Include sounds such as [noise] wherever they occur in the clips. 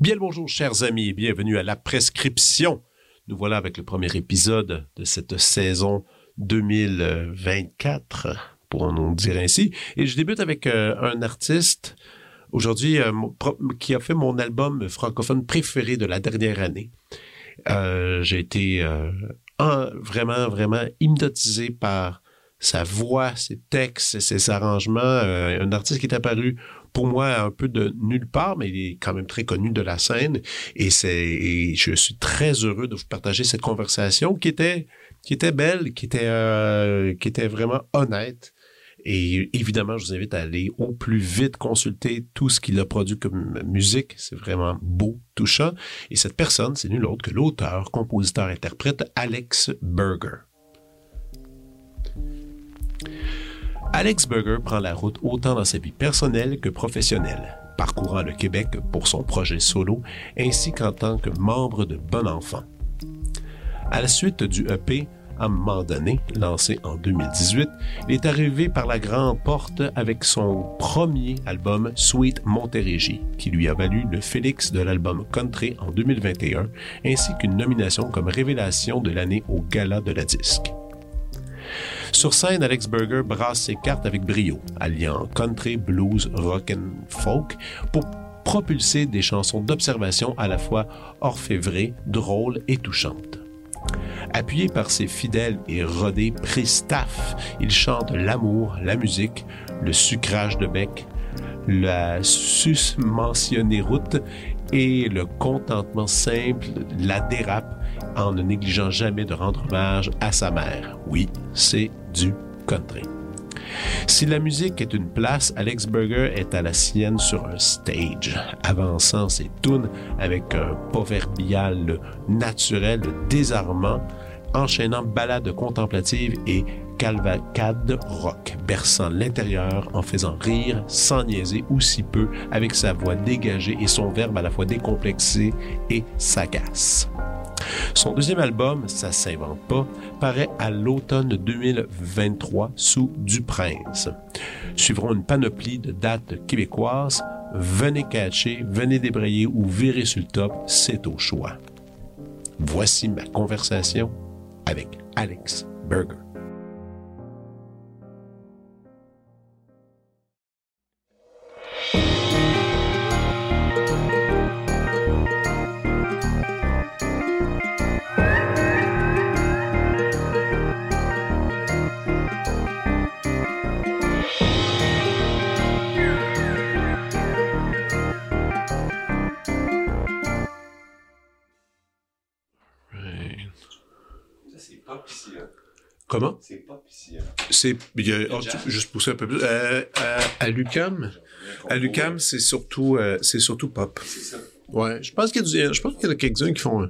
Bien le bonjour, chers amis, et bienvenue à la prescription. Nous voilà avec le premier épisode de cette saison 2024, pourrons-nous dire ainsi. Et je débute avec euh, un artiste aujourd'hui euh, qui a fait mon album francophone préféré de la dernière année. Euh, J'ai été vraiment, vraiment hypnotisé par sa voix, ses textes, ses arrangements. Un artiste qui est apparu pour moi un peu de nulle part, mais il est quand même très connu de la scène. Et c'est, je suis très heureux de vous partager cette conversation qui était, qui était belle, qui était, euh, qui était vraiment honnête. Et évidemment, je vous invite à aller au plus vite consulter tout ce qu'il a produit comme musique. C'est vraiment beau, touchant. Et cette personne, c'est nul autre que l'auteur, compositeur, interprète Alex Berger. Alex Berger prend la route autant dans sa vie personnelle que professionnelle, parcourant le Québec pour son projet solo ainsi qu'en tant que membre de Bon Enfant. À la suite du EP à un moment donné, lancé en 2018, il est arrivé par la grande porte avec son premier album Sweet Montérégie, qui lui a valu le Félix de l'album Country en 2021, ainsi qu'une nomination comme révélation de l'année au Gala de la disque. Sur scène, Alex Berger brasse ses cartes avec brio, alliant country, blues, rock and folk pour propulser des chansons d'observation à la fois orfévrées, drôles et touchantes. Appuyé par ses fidèles et rodés pristaff, il chante l'amour, la musique, le sucrage de bec, la susmentionnée route et le contentement simple, la dérape, en ne négligeant jamais de rendre hommage à sa mère. Oui, c'est du country. Si la musique est une place, Alex Berger est à la sienne sur un stage, avançant ses tunes avec un proverbial naturel désarmant, enchaînant ballades contemplatives et calvacade rock, berçant l'intérieur en faisant rire sans niaiser ou si peu avec sa voix dégagée et son verbe à la fois décomplexé et sagace. Son deuxième album, Ça s'invente pas, paraît à l'automne 2023 sous Du Prince. Suivront une panoplie de dates québécoises. Venez catcher, venez débrayer ou virer sur le top, c'est au choix. Voici ma conversation avec Alex Berger. Comment? C'est pop ici. C'est oh, juste pousser un peu plus. Euh, à, à l'UCAM, à l'UCAM, c'est surtout euh, c'est surtout pop. C'est ça. Ouais, je pense qu'il y a du, je pense qu'il y a quelques-uns qui font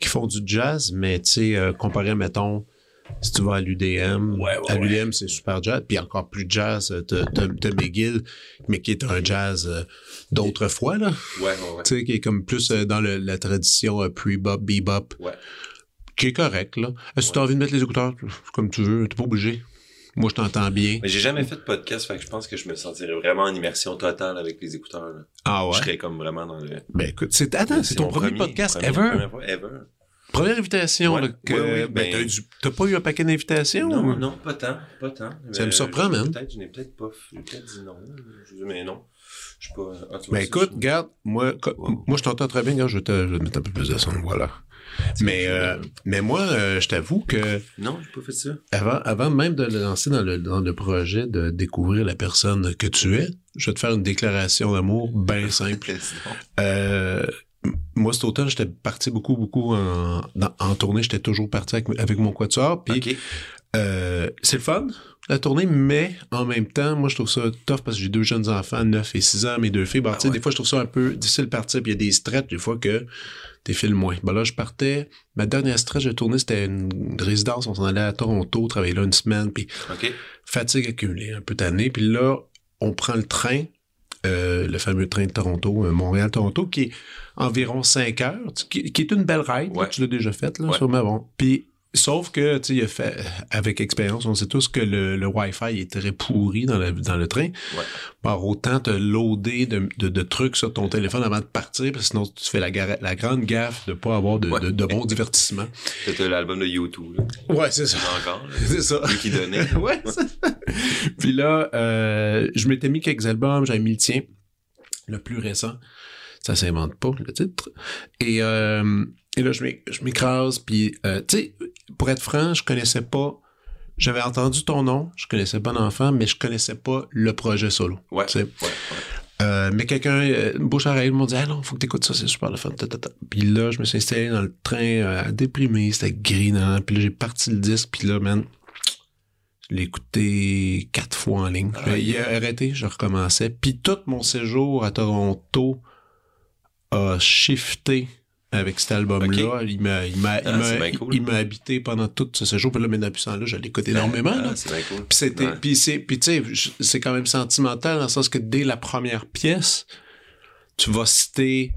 qui font du jazz, mais tu sais euh, comparé mettons si tu vas à l'UDM, Ouais, ouais, à ouais. l'UDM c'est super jazz, puis encore plus jazz, euh, t'as McGill, mais qui est un jazz euh, d'autrefois là, Ouais, ouais, ouais. tu sais qui est comme plus euh, dans le- la tradition euh, pre-bop, bebop, Ouais. Qui est correct là. Est-ce que tu as Ouais. envie de mettre les écouteurs? Comme tu veux, t'es pas obligé. Moi je t'entends bien. Mais j'ai jamais fait de podcast, fait que je pense que je me sentirais vraiment en immersion totale avec les écouteurs. Là. Ah Je serais comme vraiment dans le. Ben écoute, c'est attends, c'est ton premier, podcast premier- ever. Première fois ever. Première invitation Ouais, là, que ouais, ouais, ben, ben- t'as, eu du- t'as pas eu un paquet d'invitations Non, ou- non, pas tant, pas tant. Ça Euh, me surprend, man. Peut-être, je n'ai peut-être pas, j'ai peut-être dit non. Je mais non. Je suis pas. ah, Ben écoute, je- garde, moi, Ouais. moi je t'entends très bien, regarde, je vais, te, je vais te mettre un peu plus de son, voilà. Mais, euh, mais moi, euh, je t'avoue que Non, j'ai pas fait ça. avant, avant même de le lancer dans le, dans le projet de découvrir la personne que tu es, je vais te faire une déclaration d'amour bien [laughs] simple. Euh, moi, cet automne, j'étais parti beaucoup, beaucoup en, dans- en tournée. J'étais toujours parti avec, avec mon quatuor. Puis. Euh, c'est le fun, la tournée, mais en même temps, moi, je trouve ça tough parce que j'ai deux jeunes enfants, 9 et 6 ans, mes deux filles. Bon, Ah sais, ouais. des fois, je trouve ça un peu difficile de partir, puis il y a des stretches, des fois, que t'es filmes moins. Ben là, je partais, ma dernière stretch de tournée, c'était une résidence, on s'en allait à Toronto, travailler là une semaine, puis fatigue accumulée, un peu tanné. Puis là, on prend le train, euh, le fameux train de Toronto, euh, Montréal-Toronto, qui est environ 5 heures, qui, qui est une belle ride. là, tu l'as déjà faite, là, Ouais. sûrement. Bon. Puis, sauf que, tu sais, il a fait, avec expérience, on sait tous que le, le Wi-Fi est très pourri dans le, dans le train. Ouais. Par autant te loader de, de, de trucs sur ton téléphone avant de partir, parce que sinon tu fais la, la grande gaffe de pas avoir de, Ouais. de, de bon divertissement. C'était l'album de U2, là. Ouais, c'est ça. Encore. [laughs] C'est ça. Lui qui donnait. [laughs] ouais, c'est ça. Puis là, euh, je m'étais mis quelques albums, j'avais mis le tien, le plus récent. Ça s'invente pas, le titre. Et, euh, et là, je m'é- je m'écrase, puis, euh, tu sais, pour être franc, je connaissais pas... J'avais entendu ton nom, je connaissais Bon Enfant, mais je connaissais pas le projet solo. Ouais. Euh, mais quelqu'un, euh, une bouche à oreille, m'ont dit, ah non, faut que t'écoutes ça, c'est super le fun. ta, ta, ta. Puis là, je me suis installé dans le train, euh, déprimé, c'était grinant. Puis là, j'ai parti le disque, puis là, man, je l'ai écouté quatre fois en ligne. Ah, il a arrêté, je recommençais. Puis tout mon séjour à Toronto a shifté avec cet album-là. Il m'a, il m'a, il Ah, il- cool. il m'a habité pendant tout ce séjour. Puis là, maintenant, ce temps-là, je l'écoute énormément. là. Ah, c'est bien cool. Puis c'était, Ouais. puis c'est, puis tu sais, c'est quand même sentimental dans le sens que dès la première pièce, tu vas citer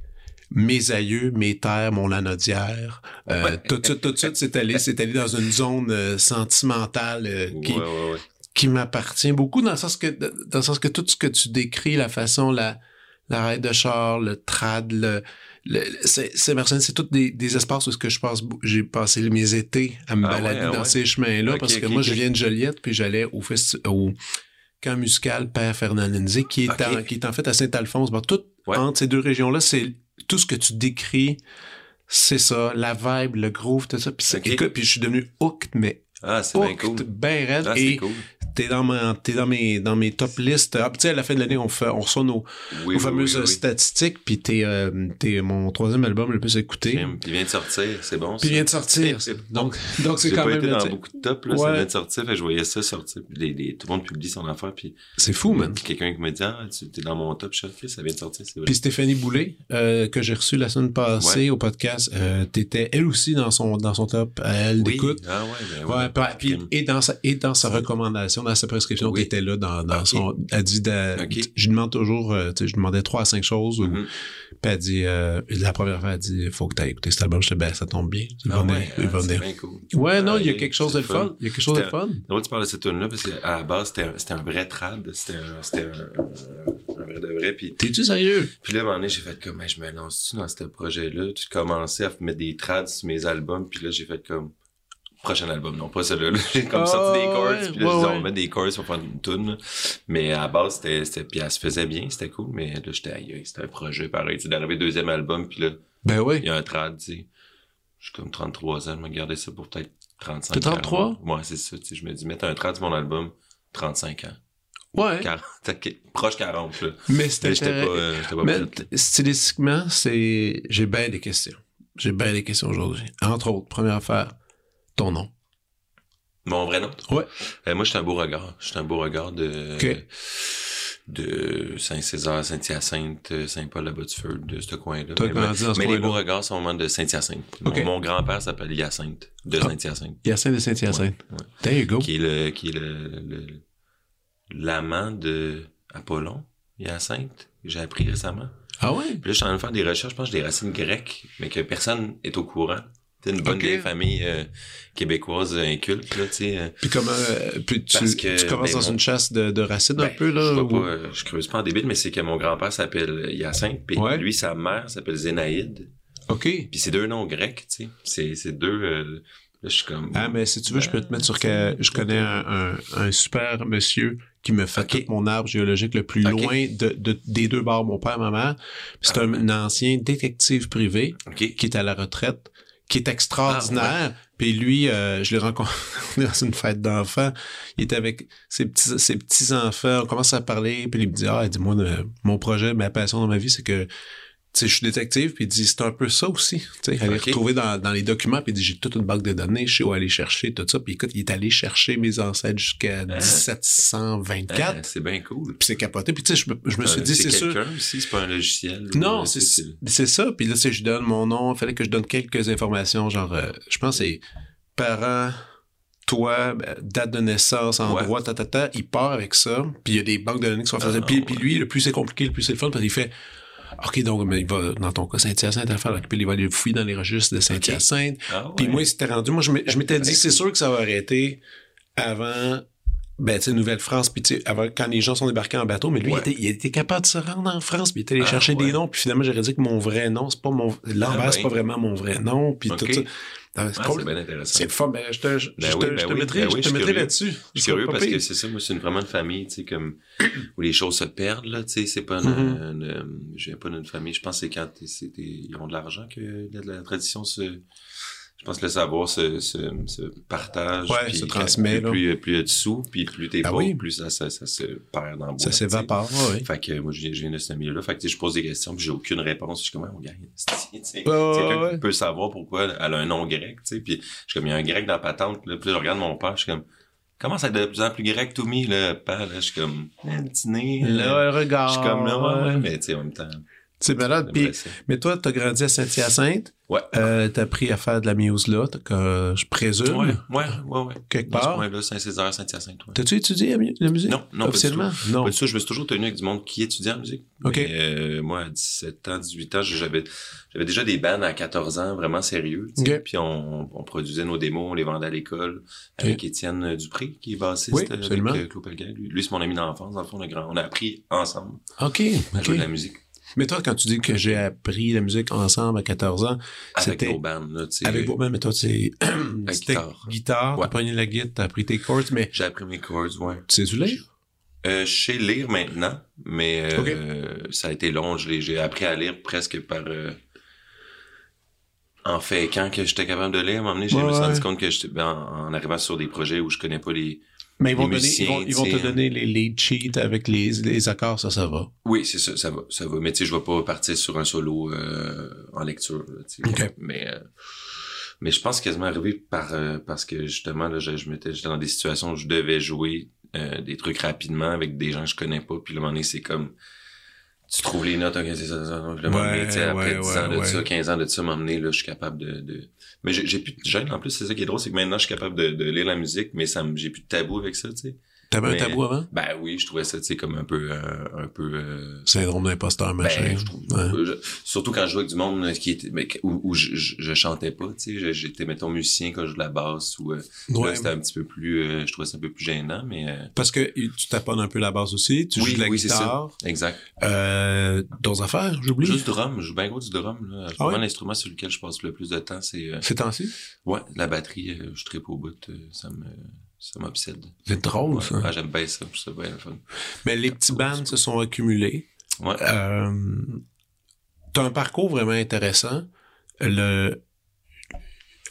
mes aïeux, mes terres, mon lanaudière. Euh, Ouais. Tout de suite, tout de suite, c'est allé, c'est allé dans une zone euh, sentimentale euh, qui, Ouais, m'appartient beaucoup dans le sens que, dans le sens que tout ce que tu décris, la façon, la, la raide de char, le trad, le, le c'est, c'est, tous des, des espaces où ce que je passe, j'ai passé mes étés à me Ah balader ah dans ouais. ces chemins-là parce que moi, je viens de Joliette puis j'allais au au camp musical Père Fernand Lindsay qui est, en, qui est en fait à Saint-Alphonse. Bon, tout Ouais. entre ces deux régions-là, c'est tout ce que tu décris, c'est ça, la vibe, le groove, tout ça. Puis, puis je suis devenu hooked, mais Ah, c'est bien cool. ben raide. Ah, et cool. T'es dans, ma, dans mes, dans mes top listes. Ah, puis tu sais, à la fin de l'année, on, fait, on reçoit nos, Oui, nos oui, fameuses oui, oui. statistiques, puis t'es, euh, t'es mon troisième album le plus écouté. Puis il vient de sortir, c'est bon. Puis il vient de sortir. Donc, donc c'est quand pas même... été dans beaucoup de top, là, ça vient de sortir, fait je voyais ça sortir, les, les- tout le monde publie son affaire, puis C'est fou, man. quelqu'un qui me dit, ah, tu es dans mon top, je suis ça vient de sortir, c'est vrai. Puis Stéphanie Boulay, euh, que j'ai reçu la semaine passée au podcast, euh, t'étais elle aussi dans son, dans son top, elle d'écoute. Ah ouais, ben ouais. Ouais, puis- et dans sa et dans sa recommandation, dans sa prescription, Oui. t'étais là dans, son. Elle dit, de- je lui demande toujours, euh, tu je lui demandais trois à cinq choses. ou- Mhm. Puis elle dit, euh, la première fois, elle dit, faut que t'ailles écouter cet album. Je dis, ben, ça tombe bien. Il va Ah venir, ouais, il ah, c'est venir. bien cool. Ouais, non, il y a quelque chose de fun. Il y a quelque chose de fun. Drôle, tu parles de cette tune-là, parce qu'à la base, c'était un, un vrai trad, c'était un, un, un vrai de vrai, puis T'es-tu sérieux? Puis là, à un moment donné, j'ai fait comme, je me lance-tu dans ce projet-là? Tu commençais à mettre des trads sur mes albums, puis là, j'ai fait comme, prochain album, non, pas celui-là. là. [laughs] J'ai comme Ah, sorti des chords, ouais, puis là, ouais, je disais, ouais. on va mettre des chords pour faire une tune. Mais à la base, c'était, c'était, puis elle se faisait bien, c'était cool, mais là, j'étais aïe, c'était un projet pareil. C'est d'arriver deuxième album, puis là, Ben oui. il y a un trad, tu sais. Je suis comme 33 ans, je me gardais ça pour peut-être 35 T'es 33? 40. Ouais, c'est ça, tu sais. Je me dis, mettre un trad sur mon album, 35 ans. Ouais. 40, ok, proche 40, là. Mais c'était j'étais pas, euh, j'étais pas Mais prête. stylistiquement, c'est. J'ai bien des questions. J'ai bien des questions aujourd'hui. Entre autres, première affaire, ton nom. Mon vrai nom? Ouais. Euh, moi, je suis un beau regard. Je suis un beau regard de, de Saint-Césaire, Saint-Hyacinthe, Saint-Paul-la-Bas-du-Feu, de ce coin-là. Mais, les beaux regards sont vraiment de Saint-Hyacinthe. Mon, grand-père s'appelle Hyacinthe, de Ah. Saint-Hyacinthe. Hyacinthe de Saint-Hyacinthe. Ouais, ouais. There you go. Qui est le, qui est le, l'amant de Apollon, Hyacinthe, que j'ai appris récemment. Ah ouais? Puis là, je suis en train de faire des recherches, je pense des racines grecques, mais que personne est au courant. C'est une bonne Ok. vieille famille euh, québécoise inculte, là, tu sais. euh, Puis comment. euh, puis tu, Parce que, tu commences ben, dans mon- une chasse de, de racines un Ben, peu, là? Je, ou- pas, euh, je creuse pas en débile, mais c'est que mon grand-père s'appelle Hyacinthe, puis Ouais. lui, sa mère s'appelle Zénaïde. OK. Puis c'est deux noms grecs, tu sais. C'est, c'est deux... euh, là, je suis comme... Ah, mais si tu veux, je peux te mettre sur que je connais un, un, un super monsieur qui me fait tout mon arbre géologique le plus loin de, de- des deux bords, mon père et ma mère. C'est Ah, un, ancien détective privé qui est à la retraite, qui est extraordinaire. Ah, Puis lui, euh, je l'ai rencontré [laughs] dans une fête d'enfants. Il était avec ses petits, ses petits enfants. On commence à parler, puis il me dit, ah, dis-moi, euh, mon projet, ma passion dans ma vie, c'est que je suis détective, puis il dit, c'est un peu ça aussi. Tu sais, aller Ok. retrouver dans, dans les documents, puis il dit, j'ai toute une banque de données, je sais où aller chercher, tout ça. Puis écoute, il est allé chercher mes ancêtres jusqu'à 1724. Ah, c'est bien cool. Puis c'est capoté. Puis tu sais, je me, suis dit, c'est sûr. quelqu'un aussi, c'est pas un logiciel. Non, c'est c'est ça. Puis là, sais, je donne mon nom. Il fallait que je donne quelques informations, genre, euh, je pense c'est parents, toi, ben, date de naissance, endroit, ta, ta, ta. Il part avec ça. Puis il y a des banques de données qui sont faites. Ah, puis, ouais. puis lui, le plus c'est compliqué, le plus c'est le fun, parce qu'il fait... OK, donc, mais il va, dans ton cas, Saint-Hyacinthe, à faire, puis il va aller fouiller dans les registres de Saint-Hyacinthe. Ah, Puis moi, il s'était rendu. Moi, je m'étais dit, c'est sûr que ça va arrêter avant, ben, tu Nouvelle-France, puis tu quand les gens sont débarqués en bateau, mais lui, Ouais. il, était, il était capable de se rendre en France, puis il était allé Ah, chercher ouais. des noms, puis finalement, j'aurais dit que mon vrai nom, c'est pas mon, l'envers, Ah, c'est ben. pas vraiment mon vrai nom, puis tout ça. Ah, c'est bien intéressant. c'est fun, ben, je te, je, Ben je oui, te, ben je te oui, mettrai, je te là-dessus. Je suis curieux parce que c'est ça, moi, c'est une, vraiment une famille, tu sais, comme, où les choses se perdent, là, tu sais, c'est pas une, Mhm. une, euh, je viens pas d'une famille, je pense que c'est quand ils ont de l'argent que la, la tradition se, je pense que le savoir se, se, se partage. Ouais, puis se transmet, là. Plus, plus, plus il y a de sous, puis plus t'es Ah pauvre, oui. plus ça, ça, ça se perd dans le. Ça s'évapore, ouais. Fait que moi, je viens, je viens de ce milieu-là. Fait que je pose des questions, puis j'ai aucune réponse. Je suis comme, on gagne. [laughs] C'est quelqu'un qui peut savoir pourquoi elle a un nom grec, tu sais. Puis je suis comme, il y a un grec dans la patente. Là, puis là, je regarde mon père, je suis comme, comment ça être de plus en plus grec, to me, là, père, là. Je suis comme, petit nez. là. Là, je suis comme, là, ouais, ouais. Mais tu sais, en même temps, C'est malade. blessait. mais toi, t'as grandi à Saint-Hyacinthe. Ouais. Euh, t'as appris à faire de la muse là, que je présume, Ouais, ouais, ouais, ouais. quelque Dans ce part. point-là, Saint-Césaire, Saint-Hyacinthe, ouais. T'as-tu étudié la, mu- la musique? Non, non, pas du Officiellement? tout. Non. Pas du tout, je me suis toujours tenu avec du monde qui étudiait en musique. OK. Mais, euh, moi, à 17 ans, 18 ans, j'avais, j'avais déjà des bands à 14 ans, vraiment sérieux. tu sais. OK. Puis on, on produisait nos démos, on les vendait à l'école avec Étienne Dupré, qui est bassiste Oui, avec euh, Claude Pelgay. Lui, lui, c'est mon ami d'enfance. Dans le fond, on a, grand- on a appris ensemble OK. à jouer de la musique Mais toi, quand tu dis que j'ai appris la musique ensemble à 14 ans, avec C'était- nos bands. Là, tu sais. avec vos mais toi, c'est [clears throat] c'était guitare. guitare, t'as Ouais. pogné la guitare, t'as appris tes chords, mais J'ai appris mes chords, ouais. tu sais-tu lire? Euh, je sais lire maintenant, mais euh, euh, ça a été long. J'ai appris à lire presque par... euh, en fait, quand que j'étais capable de lire, à un moment donné, j'ai Ouais, me suis rendu ouais. compte que j'étais ben, en, en arrivant sur des projets où je connais pas les... Mais ils vont, Les donner, ils vont, ils te donner les lead sheets avec les, les accords, ça, ça va. Oui, c'est ça, ça va, ça va. Mais tu sais, je vais pas partir sur un solo euh, en lecture. là, tu sais. OK. Mais euh, mais je pense quasiment arrivé par euh, parce que justement là, je, je m'étais j'étais dans des situations où je devais jouer euh, des trucs rapidement avec des gens que je connais pas. Puis le moment donné, c'est comme tu trouves les notes, ok, c'est ça, ça. Le Ouais, sais, après ouais, 10 ouais, ans de ça, 15 ans de ça, m'emmener, là, je suis capable de, de... Mais j'ai plus de gêne, en plus, c'est ça qui est drôle, c'est que maintenant, je suis capable de, de lire la musique, mais ça j'ai plus de tabou avec ça, tu sais. T'avais un Mais- tabou avant? Ben oui, je trouvais ça, tu sais, comme un peu, euh, un peu, euh, Syndrome d'imposteur, machin. ben, je trouve, Ouais. je- surtout quand je jouais avec du monde qui était, ben, où, où je, je, je chantais pas, tu sais, j'étais, mettons, musicien quand je jouais de la basse, ou, euh, Ouais. c'était un petit peu plus, euh, je trouvais ça un peu plus gênant, mais, euh, Parce que tu taponnes un peu la basse aussi, tu Oui, joues de la oui, c'est guitare. exact. Euh, d'autres affaires, j'oublie. Juste drum, je joue bien gros du drum, là. Ah ouais? l'instrument sur lequel je passe le plus de temps, c'est, euh, Ces temps-ci? ouais, la batterie, je tripe au bout, ça me, ça m'obsède. C'est drôle, Ouais, ça. ah, j'aime bien ça, ça bien le fun. Mais les petits bands se sont accumulés. Ouais. Euh, t'as un parcours vraiment intéressant. Le,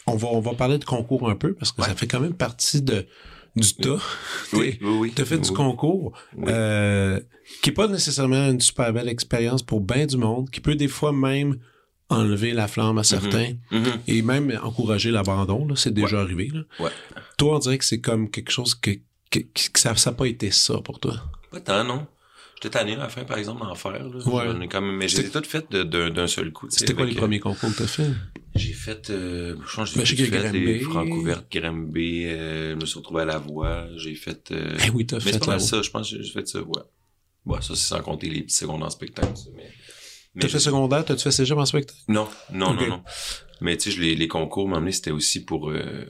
on va, on va parler de concours un peu parce que Ouais. ça fait quand même partie de, du tas. Oui, [laughs] oui, oui. T'as fait du concours, oui. euh, qui est pas nécessairement une super belle expérience pour bien du monde, qui peut des fois même enlever la flamme à certains Mhm. et même encourager l'abandon. là, C'est déjà arrivé. Là. Ouais. Toi, on dirait que c'est comme quelque chose que, que, que ça n'a pas été ça pour toi. Pas tant, non. J'étais tanné à la fin, par exemple, d'en faire. Là. Ouais. Mais je les ai toutes faites de- d'un seul coup. tu C'était quoi les euh, premiers concours que t'as fait? J'ai fait, euh, je pense que Ben, j'ai a fait les Granby. francs ouvertes Granby, euh, je me suis retrouvé à la voix, j'ai fait, euh, Eh oui, t'as mais fait pas mal ça, je pense que j'ai fait ça, ouais. Ouais, ça, c'est sans compter les petits secondes en spectacle, mais. T'as fait secondaire, t'as-tu fait cégep en spectacle? Non, non, non, non. Mais tu sais, les, les concours, m'emmener, c'était aussi pour euh,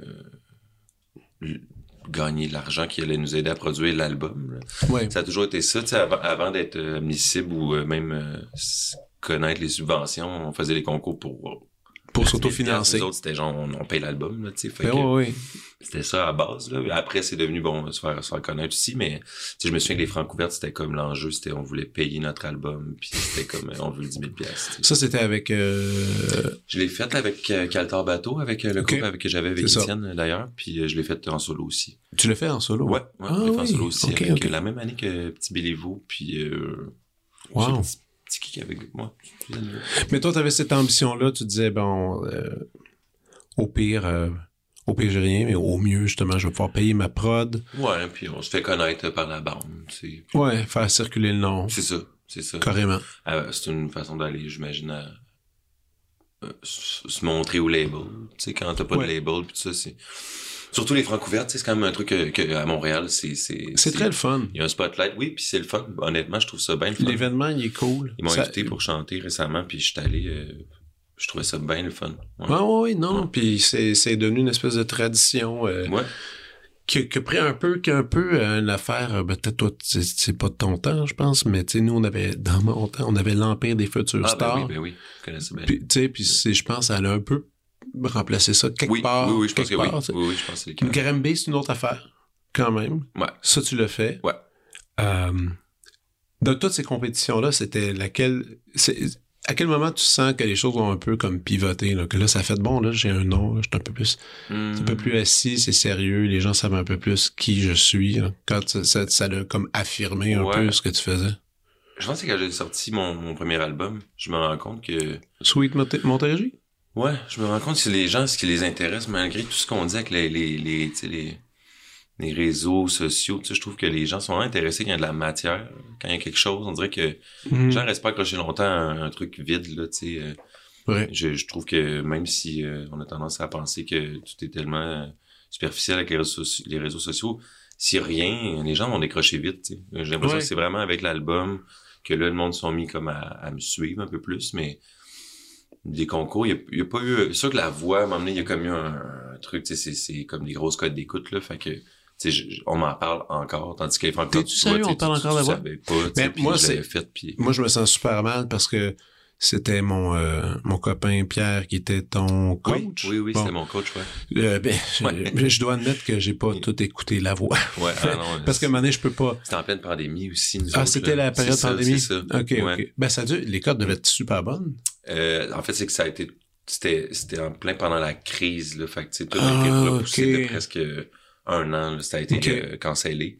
gagner de l'argent qui allait nous aider à produire l'album. Ouais. Ça a toujours été ça, tu sais, avant, avant d'être admissible ou euh, même euh, s- connaître les subventions, on faisait les concours pour... Pour Les s'autofinancer. autres, c'était genre, on, on paye l'album, là, tu sais. fait Ben ouais. C'était ça à base, là. Après, c'est devenu, bon, se faire, se faire connaître aussi, mais, je me souviens que les francs couvertes, c'était comme l'enjeu, c'était, on voulait payer notre album, puis c'était comme, on veut 10 000 piastres, tu sais. Ça, c'était avec... Euh... Je l'ai fait avec euh, Caltar Bateau, avec euh, le Ok. groupe avec que j'avais avec. Étienne euh, d'ailleurs, puis euh, je l'ai fait en solo aussi. Tu l'as fait en solo? Ouais, ouais, Ah je l'ai fait en oui. solo aussi avec la même année que Petit Béliveau, puis Wow. C'est qui qui avait moi? Mais toi, tu avais cette ambition-là, tu disais, bon, au pire, au pire, j'ai rien, mais au mieux, justement, je vais pouvoir payer ma prod. Ouais, puis on se fait connaître par la bande. Ouais, faire circuler le nom. c'est ça, c'est ça. Carrément. Euh, c'est une façon d'aller, j'imagine, à euh, se montrer au label. Tu sais, quand t'as pas Ouais. de label, tout ça, c'est... Surtout les francs ouvertes, c'est quand même un truc que, que à Montréal, c'est... C'est C'est très le fun. Il y a un spotlight, oui, puis c'est le fun. Honnêtement, je trouve ça bien le fun. L'événement, il est cool. Ils m'ont Ça- invité pour chanter récemment, puis je suis allé... euh, je trouvais ça bien le fun. Ouais. Ah oui, non, puis c'est, c'est devenu une espèce de tradition euh, Ouais. a pris un peu, qui a un peu euh, une affaire, euh, ben, peut-être toi, c'est, c'est pas de ton temps, je pense, mais tu sais, nous, on avait, [laughs] dans mon temps, on avait l'Empire des futurs Ah, ben stars. oui, ben oui, je connais ça bien. Puis, tu sais, puis je pense, elle a un peu remplacé ça quelque oui, part. oui, oui, je pense que oui. part. Oui, oui, je pense que c'est le une autre affaire, quand même. Ouais. Ça, tu l'as fait. Ouais. Euh, de toutes ces compétitions-là, c'était laquelle... à quel moment tu sens que les choses ont un peu comme pivoté, là, que là, ça fait bon, là, j'ai un nom, là, je suis un peu plus... C'est un peu Hmm. plus assis, c'est sérieux, les gens savent un peu plus qui je suis. là. Quand ça, ça, ça a comme affirmé un Ouais. peu ce que tu faisais. Je pense que quand j'ai sorti mon, mon premier album, je me rends compte que... Sweet Montérégie? Ouais, je me rends compte que les gens, ce qui les intéresse, malgré tout ce qu'on dit avec les, les, les, les réseaux sociaux, tu sais, je trouve que les gens sont vraiment intéressés quand il y a de la matière, quand il y a quelque chose. On dirait que les gens restent pas accrochés longtemps à un, un truc vide, là, tu sais. euh, Ouais. je, je trouve que même si euh, on a tendance à penser que tout est tellement euh, superficiel avec les réseaux, soci- les réseaux sociaux, si rien, les gens vont décrocher vite. tu sais. J'ai l'impression Ouais. que c'est vraiment avec l'album que là, le monde sont mis comme à, à me suivre un peu plus, mais des concours, il n'y a, pas eu... C'est sûr que la voix, à un moment donné, il y a comme eu un, un truc, tu sais, c'est- c'est comme des grosses codes d'écoute, là, fait que... tu je- on m'en parle encore, tandis que les francs T'es-tu sérieux, on parle encore de la voix? Pas, tu sais, Mais moi, c'est- fait, puis... Moi, je me sens super mal parce que c'était mon, euh, mon copain Pierre qui était ton coach. Oui, oui, oui Bon. c'est mon coach, ouais. Euh, ben, je- Ouais. [laughs] je dois admettre que j'ai pas tout écouté la voix. Ouais, ah non, [laughs] Parce qu'à un moment donné, je peux pas. C'était en pleine pandémie aussi, nous Ah, c'était la période ça, pandémie? C'est ça. OK, Ouais. OK. Ben, ça a dû, les codes devaient être super bonnes. Euh, en fait, c'est que ça a été... C'était c'était en plein pendant la crise, là. Fait que, tu sais, tout Ah, a été repoussé de presque un an. Ça a été euh, cancellé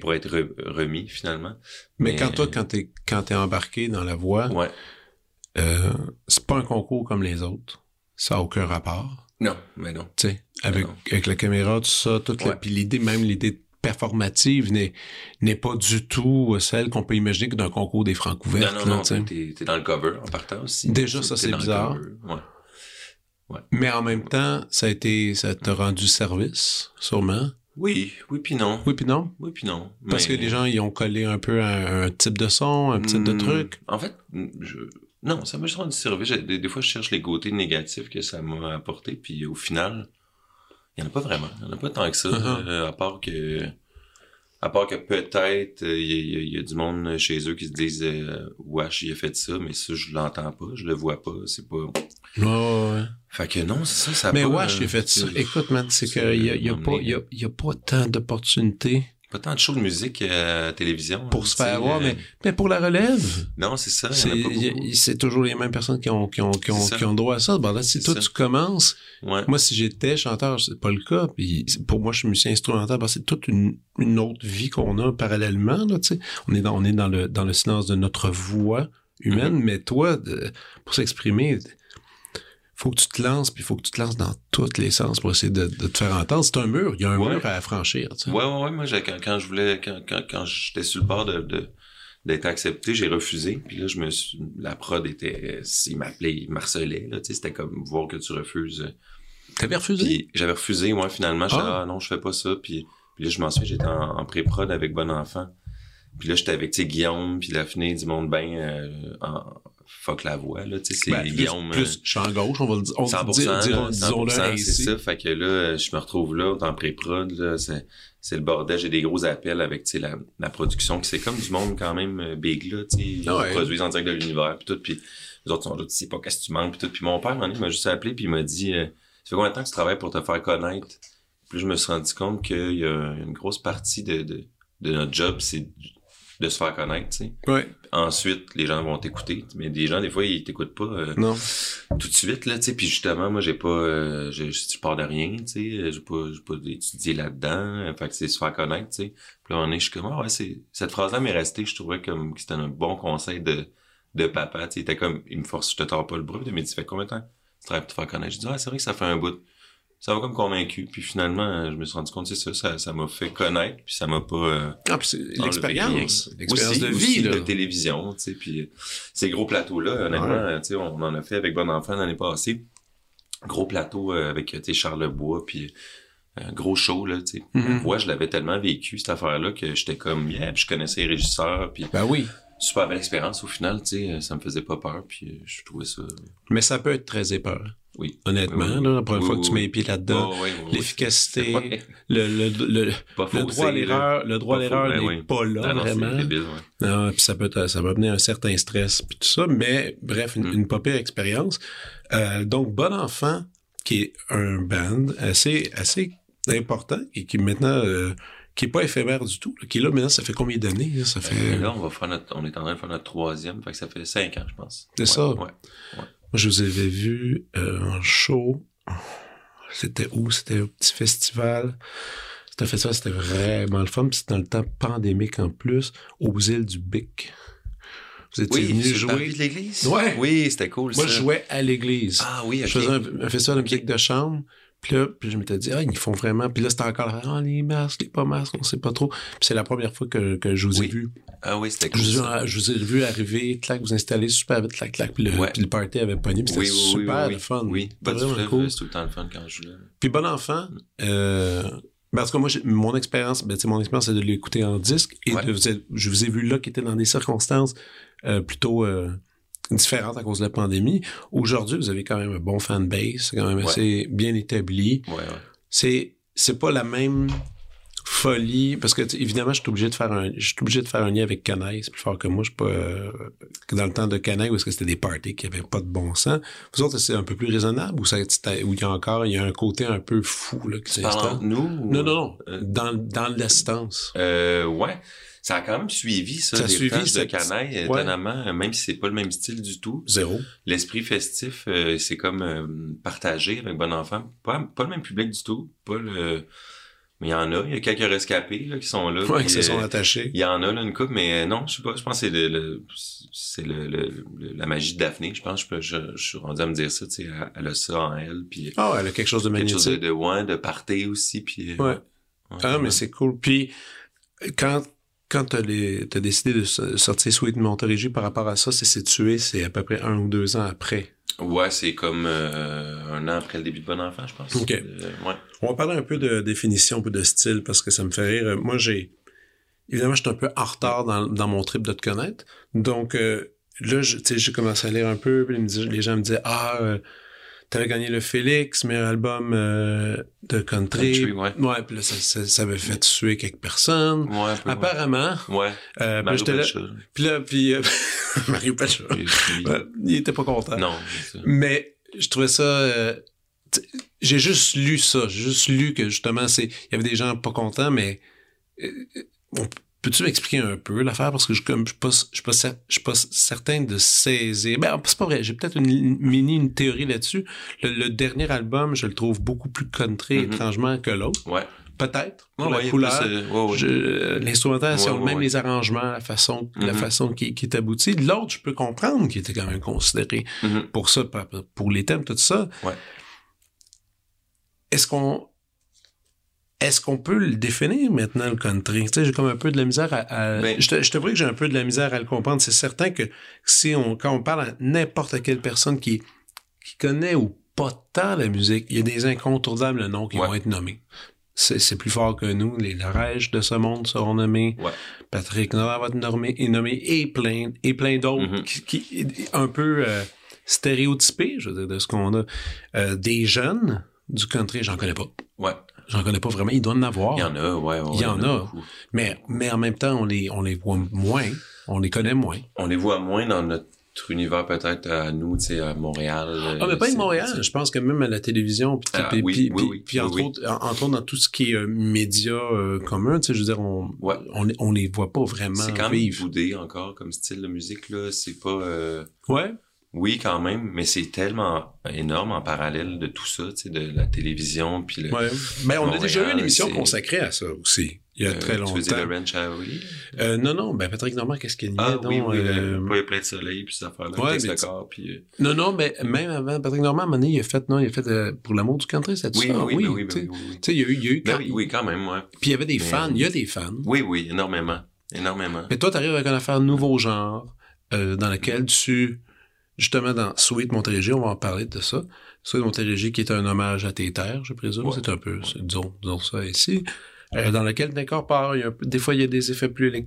pour être re- remis, finalement. Mais, Mais- quand toi, quand t'es, quand t'es embarqué dans la Ouais. euh, c'est pas un concours comme les autres. Ça a aucun rapport. Non, mais non. Tu sais, avec, non. avec la caméra, tout ça, toute la, puis l'idée, même l'idée performative n'est, pas du tout celle qu'on peut imaginer que d'un concours des francs ouverts. non, non, non. T'es dans le cover en partant aussi. Déjà, ça, c'est bizarre. Ouais. Mais en même temps, ça a été, ça t'a rendu service, sûrement? Oui, oui puis non. Oui puis non? Oui puis non. Parce que les gens, ils ont collé un peu un, un type de son, un type de Hmm, truc? En fait, je... non, ça m'a juste rendu service. Des, des fois, je cherche les côtés négatifs que ça m'a apporté, puis au final, il n'y en a pas vraiment. Il n'y en a pas tant que ça, Uh-huh. euh, à part que... À part que peut-être, euh, y il y a du monde chez eux qui se disent euh, Wesh, il a fait ça », mais ça, je l'entends pas, je le vois pas, c'est pas... Ouais. Fait que non, c'est ça, ça Mais ouais, euh, j'ai fait ça. Écoute, man, c'est qu'il y a, euh, y a pas, y a, y a pas tant d'opportunités Pas tant de shows de musique euh, télévision. pour là, se faire voir, euh, mais, mais pour la relève, Non, c'est ça, c'est en a pas y a- beaucoup. c'est toujours les mêmes personnes qui ont, qui ont, qui ont, qui ont droit à ça. Bon, là, si C'est toi, ça. tu commences, Ouais. moi, si j'étais chanteur, c'est pas le cas. Puis pour moi, je suis musicien instrumental, c'est toute une, une autre vie qu'on a parallèlement, là. On est dans, on est dans le, dans le silence de notre voix humaine, Mm-hmm. mais toi, de- pour s'exprimer, faut que tu te lances, puis faut que tu te lances dans tous les sens pour essayer de, de te faire entendre. C'est un mur, il y a un Ouais. mur à franchir, tu sais. Ouais, ouais, ouais. Moi, quand, quand je voulais, quand, quand, quand j'étais sur le bord de, de- d'être accepté, j'ai refusé. Puis là, je me suis, la prod était, il m'appelait, il m'harcelait, là, tu sais, c'était comme voir que tu refuses. T'avais refusé? J'avais refusé, moi, finalement. J'étais, Ah. ah. non, je fais pas ça. Puis, puis là, je m'en souviens, j'étais en, en pré-prod avec Bon Enfant. Puis là, j'étais avec, tu sais, Guillaume, puis la fenêtre du monde ben, euh, en fuck la voix, là, tu sais, c'est Ben, plus, Guillaume. euh, plus champ gauche, on va le dire. On 100%, dit- dirons- là, disons-le 100%, c'est ça. Fait que là, euh, je me retrouve là, en pré-prod, là, c'est, c'est le bordel. J'ai des gros appels avec, tu sais, la, la production, qui c'est comme du monde quand même euh, big, là, tu sais. Ils ouais. produisent en direct de l'univers, puis tout, puis les autres sont là, tu sais pas qu'est-ce que tu manques, puis tout. Puis mon père, il m'a juste appelé, puis il m'a dit, euh, ça fait combien de temps que tu travailles pour te faire connaître? Puis là, je me suis rendu compte qu'il y a une grosse partie de, de, de notre job, c'est de se faire connaître, tu sais. Ouais, Ensuite, les gens vont t'écouter, mais des gens, des fois, ils t'écoutent pas. euh, non. tout de suite là tu sais puis justement moi j'ai pas euh, je, je pars de rien tu sais j'ai pas j'ai pas étudié là-dedans euh, fait que c'est se faire connaître tu sais puis là on est je suis comme ah ouais c'est cette phrase là m'est restée je trouvais comme que c'était un bon conseil de de papa. Tu sais, il était comme, il me force, je te tords pas le bras. Il m'a dit, fait combien de temps tu travailles pour te faire connaître? Je dis, ah, c'est vrai que ça fait un bout. Ça m'a comme convaincu. Puis finalement, je me suis rendu compte, c'est ça, ça, ça m'a fait connaître. Puis ça m'a pas. euh, Ah, puis l'expérience. L'expérience de vie, là. de télévision, tu sais, puis euh, ces gros plateaux-là, honnêtement, euh, tu sais, on en a fait avec Bon Enfant l'année passée. Gros plateau euh, avec, tu sais, Charles Bois, puis un gros show, là, tu sais. Mhm. Moi, je l'avais tellement vécu, cette affaire-là, que j'étais comme, yeah, puis je connaissais les régisseurs, puis Ben oui. super belle expérience au final, tu sais, ça me faisait pas peur, puis euh, je trouvais ça, Mais ça peut être très épeurant. Oui. Honnêtement, Oui, oui. là, la première Oui, fois que tu mets les pieds là-dedans, Oh, l'efficacité, Ouais. le, le, le, le droit à l'erreur, le droit à l'erreur ben n'est pas là, Ah non, vraiment. débile, ouais. Non, puis ça peut ça va amener un certain stress puis tout ça, mais bref, une, Mm. une pas pire expérience. Euh, donc Bon Enfant, qui est un band assez assez important et qui maintenant euh, qui est pas éphémère du tout, là, qui est là maintenant, ça fait combien d'années là? Ça fait Euh, là, on va faire notre, on est en train de faire notre troisième, fait que ça fait cinq ans, je pense. C'est Ouais, ça. Ouais. Je vous avais vu euh, en show. C'était où? C'était au petit festival. C'était un festival, c'était vraiment le fun. C'était dans le temps pandémique en plus, aux îles du Bic. Vous étiez Oui, venu jouer. de l'église? Ouais. Oui, c'était cool, Moi, ça. je jouais à l'église. Ah oui, ok. Je faisais un, un festival de musique de chambre. Puis là, puis je m'étais dit, ah, ils font vraiment. Puis là, c'était encore, ah, les masques, les pas masques, on sait pas trop. Puis c'est la première fois que, que je vous ai vu. Ah oui, c'était Je cool. vous, ça. ai, je vous ai vu arriver, clac, vous installer super vite, clac, clac, puis le, Ouais. puis le party avait pogné, puis c'était Oui, oui, oui, super le fun. Oui, pas vraiment fleuve, cool. c'est tout le temps le fun quand je joue. Puis Bon Enfant, euh, ben, cas, moi, mon expérience, ben, mon expérience, c'est de l'écouter en disque, et Ouais. de vous être- je vous ai vu là, qui était dans des circonstances euh, plutôt euh, différentes à cause de la pandémie. Aujourd'hui, vous avez quand même un bon fanbase, c'est quand même Ouais. assez bien établi. Ouais, ouais. c'est c'est pas la même folie parce que évidemment je suis obligé de faire un je suis obligé de faire un lien avec Canaille c'est plus fort que moi je suis pas euh, que dans le temps de Canaille où est-ce que c'était des parties qui avaient pas de bon sens vous autres c'est un peu plus raisonnable ou ça où il y a encore il y a un côté un peu fou là qui s'installe? nous? ou- non non non Euh, dans dans l'assistance Euh, ouais. Ça a quand même suivi, ça, Ça a suivi, de Canaille, ouais. étonnamment, euh, même si c'est pas le même style du tout. zéro L'esprit festif, euh, c'est comme euh, partagé avec Bon Enfant. Pas, pas le même public du tout. Pas le... Mais il y en a, il y a quelques rescapés là, qui sont là. puis, qui se sont euh, attachés Il y en a là une couple, mais euh, non, je sais pas, je pense que c'est le, le- c'est le, le- la magie de Daphné, je pense, je, je, je suis rendu à me dire ça, tu sais, elle, a ça en elle, puis ah elle a quelque chose de quelque chose de, de ouais, de party aussi, puis euh, ouais ah mais c'est cool puis quand quand les t'as décidé de so- sortir Sweet Montérégie par rapport à ça c'est situé c'est à peu près un ou deux ans après Ouais, c'est comme euh, un an après le début de Bon Enfant, je pense. Ok. Euh, ouais. On va parler un peu de définition, un peu de style, parce que ça me fait rire. Moi, j'ai... Évidemment, je suis un peu en retard dans, dans mon trip de te connaître. Donc, euh, là, tu j'ai commencé à lire un peu, puis les gens me disaient « Ah, t'avais gagné le Félix, meilleur album euh, de country. Country, ouais. Ouais, puis là, ça, ça, ça avait fait suer quelques personnes. Ouais, peu, Apparemment. Ouais. Euh, Mario là... Puis là, puis... euh, [laughs] Mario Pelcha. Puis- puis- Ouais, il était pas content. Non. Mais je trouvais ça. j'ai juste lu ça. J'ai juste lu que justement, c'est. Il y avait des gens pas contents, mais. on- Peux-tu m'expliquer un peu l'affaire? Parce que je je suis pas, je suis pas, je suis pas certain de saisir. Ben, c'est pas vrai. J'ai peut-être une, une mini une théorie là-dessus. Le, le dernier album, je le trouve beaucoup plus country, Mhm. étrangement, que l'autre. Ouais. Peut-être. Pour Ouais, la ouais, L'instrumentation, même les arrangements, la façon, la Mhm. façon qui, qui est aboutie. L'autre, je peux comprendre qui était quand même considéré Mhm. pour ça, pour les thèmes, tout ça. Ouais. Est-ce qu'on est-ce qu'on peut le définir maintenant, le country? Tu sais, j'ai comme un peu de la misère à... à- Ben- je, te, je t'avoue que j'ai un peu de la misère à le comprendre. C'est certain que si on, quand on parle à n'importe quelle personne qui, qui connaît ou pas tant la musique, il y a des incontournables noms qui Ouais. vont être nommés. C'est, plus fort que nous. Les Larèges de ce monde seront nommés. Ouais. Patrick Nord va être nommé, est nommé et plein, et plein d'autres Mhm. qui, qui un peu euh, stéréotypés, je veux dire, de ce qu'on a. Euh, des jeunes du country, j'en connais pas. Ouais. J'en connais pas vraiment. Il doit en avoir. Il y en a, ouais. ouais Il y en a. Mais, mais en même temps, on les, on les voit moins. On les connaît moins. On les voit moins dans notre univers peut-être à nous, tu sais, à Montréal. Ah, mais pas de Montréal. Je pense que même à la télévision, puis, Ah, puis, oui, puis, oui, puis- oui, puis entre. Autres, en- entre autres dans tout ce qui est euh, médias euh, communs, tu sais, je veux dire, on, Ouais. on, on les voit pas vraiment C'est quand même vivre. boudé encore comme style de musique, là. C'est pas... euh, Ouais. Oui, quand même, mais c'est tellement énorme en parallèle de tout ça, tu sais, de la télévision, puis le... Ouais. Ben, on a déjà eu une émission consacrée à ça aussi. il y a très longtemps. Tu faisais le Ranch? Euh, non, non, ben Patrick Normand, qu'est-ce qu'il y Ah oui, oui, euh, le, plein de soleil, puis cette affaire-là, Ouais, mais corps, puis... euh, Non, non, mais même avant, Patrick Normand, à un moment donné, il a fait, non, il a fait euh, pour l'amour du country, c'est Oui, ça? oui, oui, oui, tu sais. oui, oui, oui. Tu sais, il y a eu, il y a eu Ben quand- oui, oui, quand même, ouais. Puis il y avait des Mais- fans, il y a des fans. Oui, oui, énormément. Énormément. Mais toi, tu arrives avec une affaire nouveau genre, euh, dans laquelle tu, justement, dans Sweet Montérégie, on va en parler de ça. Sweet Montérégie, qui est un hommage à tes terres, je présume. Ouais. C'est un peu, disons, disons ça ici. Euh, dans lequel peu- des fois, il y a des effets plus élec-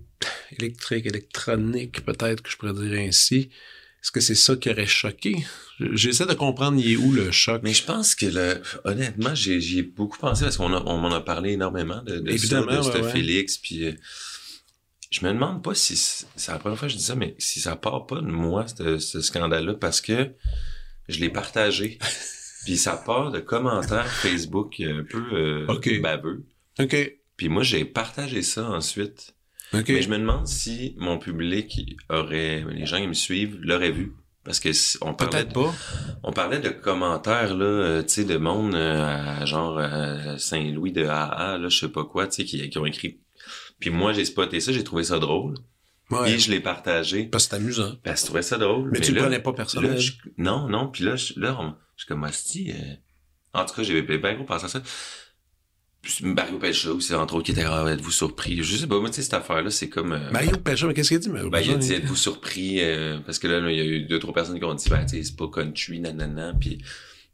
électriques, électroniques, peut-être que je pourrais dire ainsi. Est-ce que c'est ça qui aurait choqué? J'essaie de comprendre, il est où le choc? Mais je pense que, le, honnêtement, j'ai j'y ai beaucoup pensé parce qu'on m'en a parlé énormément de, de Évidemment, ça, de ouais, ce ouais. Félix, puis euh, je me demande pas si, c'est la première fois que je dis ça, mais si ça part pas de moi, ce, ce scandale-là, parce que je l'ai partagé. [laughs] puis ça part de commentaires Facebook un peu euh, baveux. OK. Puis moi, j'ai partagé ça ensuite. Mais je me demande si mon public aurait, les gens qui me suivent, l'auraient vu. Parce que si- on parlait, Peut-être pas. on parlait de commentaires, là, euh, tu sais, de monde euh, à genre euh, Saint-Louis de AA, là, je sais pas quoi, tu sais, qui, qui ont écrit. Puis moi, j'ai spoté ça, j'ai trouvé ça drôle. Ouais. Puis je l'ai partagé. Parce que c'est amusant. Parce que je trouvais ça drôle. Mais, tu le là, prenais pas là, personnel. je- Non, non. Puis là, je, là, on- je suis comme, hostie, euh, En tout cas, j'ai bien gros pensé à ça. Mario Pelcha aussi, entre autres, qui était, ah, êtes-vous surpris? Je sais pas, moi, tu sais, cette affaire-là, c'est comme... euh, Mario Pécha, mais qu'est-ce qu'il a dit, Mario ben, il a dit, êtes-vous surpris? euh, parce que là, là, il y a eu deux, trois personnes qui ont dit, ben, tu sais, c'est pas country, nanana. Puis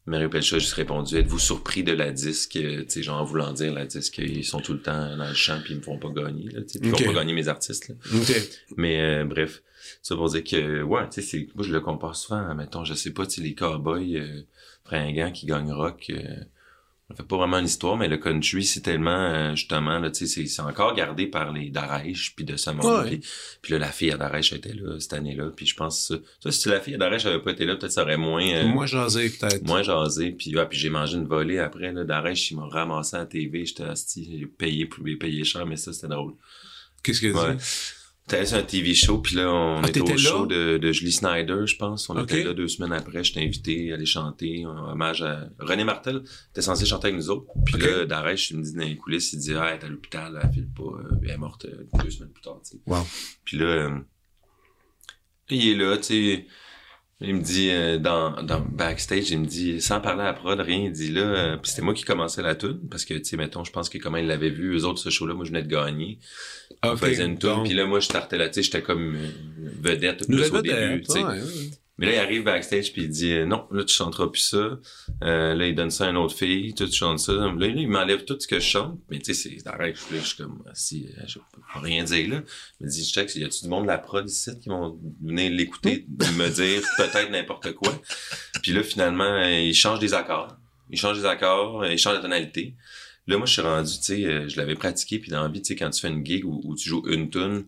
Mario Pelcha a juste répondu, êtes-vous surpris de la disque? euh, Tu sais, genre, en voulant dire, la disque, ils sont tout le temps dans le champ, puis ils me font pas gagner, là, tu sais, puis ils Ok. font pas gagner mes artistes, là. Mais euh, bref, ça pour dire que, ouais, tu sais, c'est- moi, je le compare souvent, mettons, je sais pas, tu sais, les cowboys euh, fringants qui gagnent rock, euh, ça fait pas vraiment une histoire, mais le country, c'est tellement, euh, justement, là, tu sais, c'est- encore gardé par les Darèche, puis de. Ouais. Puis, puis là, la fille à Darèche était là cette année-là, puis je pense, ça, ça, si la fille à Darèche avait pas été là, peut-être ça aurait moins... euh, Moi, jasé, peut-être. moins jasé, puis ouais, puis j'ai mangé une volée après, là, Darèche, il m'a ramassé à la TV, j'étais asti, j'ai payé, payé cher, mais ça, c'était drôle. Qu'est-ce a Ouais. dit? T'allais sur un TV show, puis là, on Ah, était au show de, de Julie Snyder, je pense. On était là deux semaines après. J'étais invité à aller chanter en hommage à... René Martel était censé chanter avec nous autres. Puis là, Darèche, il me dit dans les coulisses, il dit « Ah, elle est à l'hôpital, elle file pas. euh, Elle est morte euh, deux semaines plus tard, tu sais. Wow. Puis là, euh, il est là, tu sais... Il me dit, euh, dans, dans backstage, il me dit, sans parler à la prod, rien, il dit là, euh, puis c'était moi qui commençais la tune parce que, tu sais, mettons, je pense que comment il l'avait vu, eux autres, ce show-là, moi, je venais de gagner. On Ok, faisait une tune, puis là, moi, je startais là, tu sais, j'étais comme euh, vedette plus au début, tu sais. ouais, ouais. Mais là, il arrive backstage, puis il dit, euh, non, là, tu chanteras plus ça. Euh, là, il donne ça à une autre fille, tu chantes ça. Là, il m'enlève tout ce que je chante, mais tu sais, c'est arrête, je suis comme, si, euh, je peux rien dire, là. Il me dit, check, y a-tu du monde de la prod ici qui vont venir l'écouter, [laughs] me dire peut-être n'importe quoi? Puis là, finalement, euh, il change des accords. Il change des accords, il change la tonalité. Là, moi, je suis rendu, tu sais, je l'avais pratiqué, puis dans la vie, tu sais, quand tu fais une gig où, où tu joues une tune,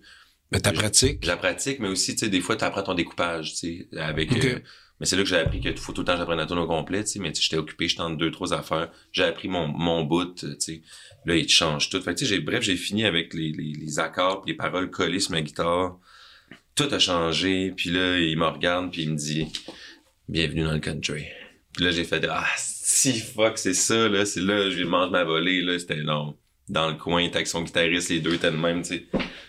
Mais ta pratique? je la pratique, mais aussi, tu sais, des fois, tu apprends ton découpage, tu sais, avec... Euh, mais c'est là que j'ai appris qu'il faut tout le temps que j'apprenne la tune au complet, tu sais, mais tu sais, j'étais occupé, je tente deux, trois affaires. J'ai appris mon, mon bout, tu sais. Là, il te change tout. Fait que, tu sais, bref, j'ai fini avec les, les, les accords pis les paroles collées sur ma guitare. Tout a changé, puis là, il me regarde, puis il me dit « Bienvenue dans le country ». Puis là, j'ai fait « Ah, si, fuck, c'est ça, là, c'est là, je mange ma volée, là, c'était long. » Dans le coin, t'es avec son guitariste, les deux étaient de même, tu sais,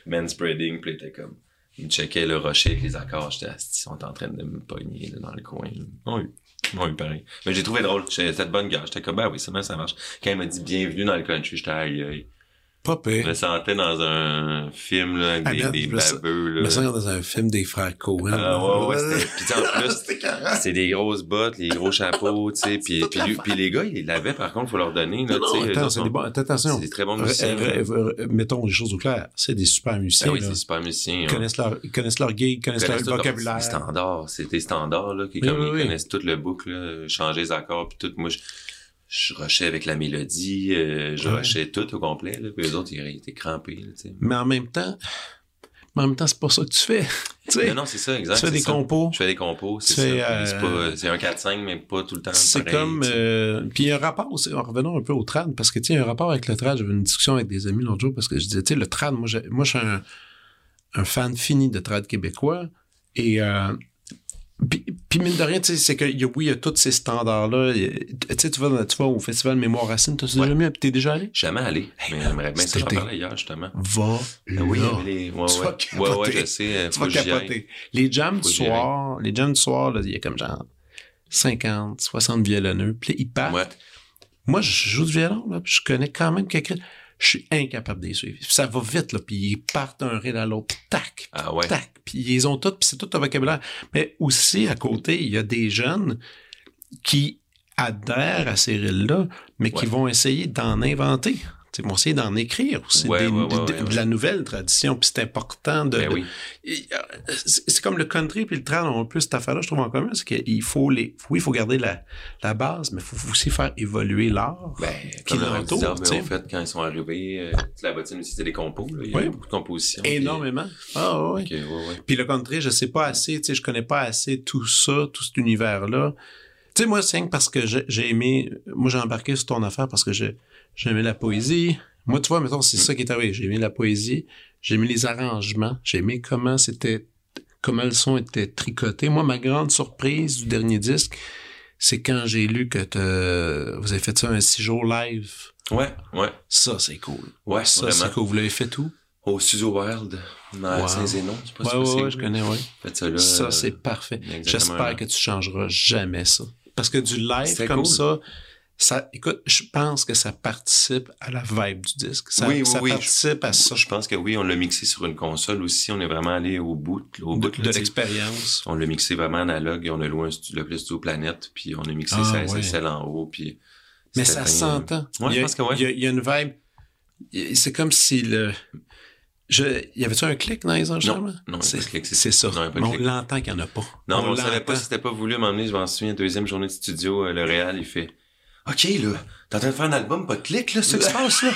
man spreading, puis il était comme... Il me checkait le rocher avec les accords, j'étais assis, ils sont en train de me pogner, là, dans le coin. là. Oui. Oui, pareil. Mais j'ai trouvé drôle. J'étais de bonne gars. J'étais comme, ben oui, ça, ça marche. Quand il m'a dit bienvenue dans le country, j'étais aïe, aïe. Pas Je pire. me sentais dans un film, là, avec Ah, des, ben, des je me baveux, Je là. me sens comme dans un film des frères Cohen. Ah, ouais, ouais, c'était, pis en [laughs] plus, c'est des grosses bottes, les gros chapeaux, tu sais, puis, puis, lui- puis les gars, ils l'avaient, par contre, faut leur donner, là, tu sais. c'est sont- des attends, attention. c'est des très bons musiciens. mettons les choses au clair. C'est des super musiciens. Ben oui, c'est super musiciens. Ils connaissent leur, ils connaissent leur gig, ils connaissent leur vocabulaire. les standards, c'est des standards, là, qui, comme ils connaissent tout le boucle, changer les accords, puis tout. Moi, je, rushais avec la mélodie, euh, je Ouais. rushais tout au complet, là, puis eux autres, ils étaient crampés, là. Mais en même temps, mais en même temps, c'est pas ça que tu fais. [laughs] Non, non, c'est ça, exact. tu fais des ça. compos. Je fais des compos, c'est ça. euh, C'est un 4-5, mais pas tout le temps C'est comme... Euh, puis il y a un rapport aussi, en revenant un peu au trad, parce que tu sais, il y a un rapport avec le trad. J'avais une discussion avec des amis l'autre jour, parce que je disais, tu sais, le trad, moi, moi je suis un, un fan fini de trad québécois. Et... Euh, puis, puis mine de rien, tu c'est que y a- oui, il y a tous ces standards-là. Tu sais, tu vas, tu vas au Festival Mémoire Racine, t'as Ouais. déjà mis, t'es déjà allé? Jamais allé. Mais j'aimerais bien ça. J'en parlais hier, justement. Va Ah oui, là. avait les... Ouais, Tu vas ouais. ouais, ouais, capoter. je sais. Tu vas capoter. Les jams du soir, les jams du soir, il y a comme genre 50, 60 violonneux. Puis ils partent. Moi, je joue du violon, là, puis je connais quand même quelqu'un. Je suis incapable de les suivre. Ça va vite, là, puis ils partent d'un rire à l'autre, tac, Ah ouais. tac, puis ils ont tout, puis c'est tout un vocabulaire. Mais aussi, à côté, il y a des jeunes qui adhèrent à ces rilles-là, mais qui vont essayer d'en inventer. Ils vont essayer d'en écrire aussi, Ouais, des- ouais, ouais, de, ouais, de ouais. la nouvelle tradition, puis c'est important de... Ben oui. euh, c'est comme le country puis le trail ont un peu cette affaire-là, je trouve en commun, c'est qu'il faut les, oui, il faut garder la, la base, mais il faut aussi faire évoluer l'art. Ben, Qui l'entoure, ont fait quand ils sont arrivés, euh, la bottine aussi, c'était des compos, là. Il y a beaucoup de compositions. Énormément. Ah ouais. Puis, ouais, ouais. Puis le country, je sais pas assez, tu sais, je connais pas assez tout ça, tout cet univers-là. Tu sais, moi, c'est parce que j'ai j'ai aimé, moi, j'ai embarqué sur ton affaire parce que j'ai j'ai aimé la poésie. Moi, tu vois, mettons, c'est ça qui est arrivé. J'ai aimé la poésie, j'ai aimé les arrangements, j'ai aimé comment c'était, comment le son était tricoté. Moi, ma grande surprise du dernier disque, c'est quand j'ai lu que vous avez fait ça un six jours live. Ouais, ouais. Ça, c'est cool. Ouais, Ça, c'est cool. Vous l'avez fait où? Au Studio Wild, dans Wow. Saint-Zénon. Je sais pas Ouais, si ouais, ouais, je connais, ouais. Faites ça là. Ça, euh, c'est parfait. J'espère que tu changeras jamais ça. Parce que du live comme cool. ça, ça, écoute, je pense que ça participe à la vibe du disque. Ça, Oui, oui, ça oui. participe à ça Je pense que oui, on l'a mixé sur une console aussi. On est vraiment allé au bout, au de, bout de l'expérience. On l'a mixé vraiment analogue. On a loué un le studio Planète, puis on a mixé Ah, ça ouais. SSL en haut, puis... Mais ça s'entend. Ouais, je pense que ouais. il, y a, il y a une vibe. C'est comme si le. Je, y avait-tu un clic dans les enregistrements? non, clic, c'est- ça. non, Mais on l'entend qu'il n'y en a pas. Non, mais on savait l'entend. pas si c'était pas voulu. Donné, je m'en souviens, deuxième journée de studio, euh, le Réal, il fait OK, là, t'es en train de faire un album, pas de clic, là, c'est ça qui se [laughs] passe, là?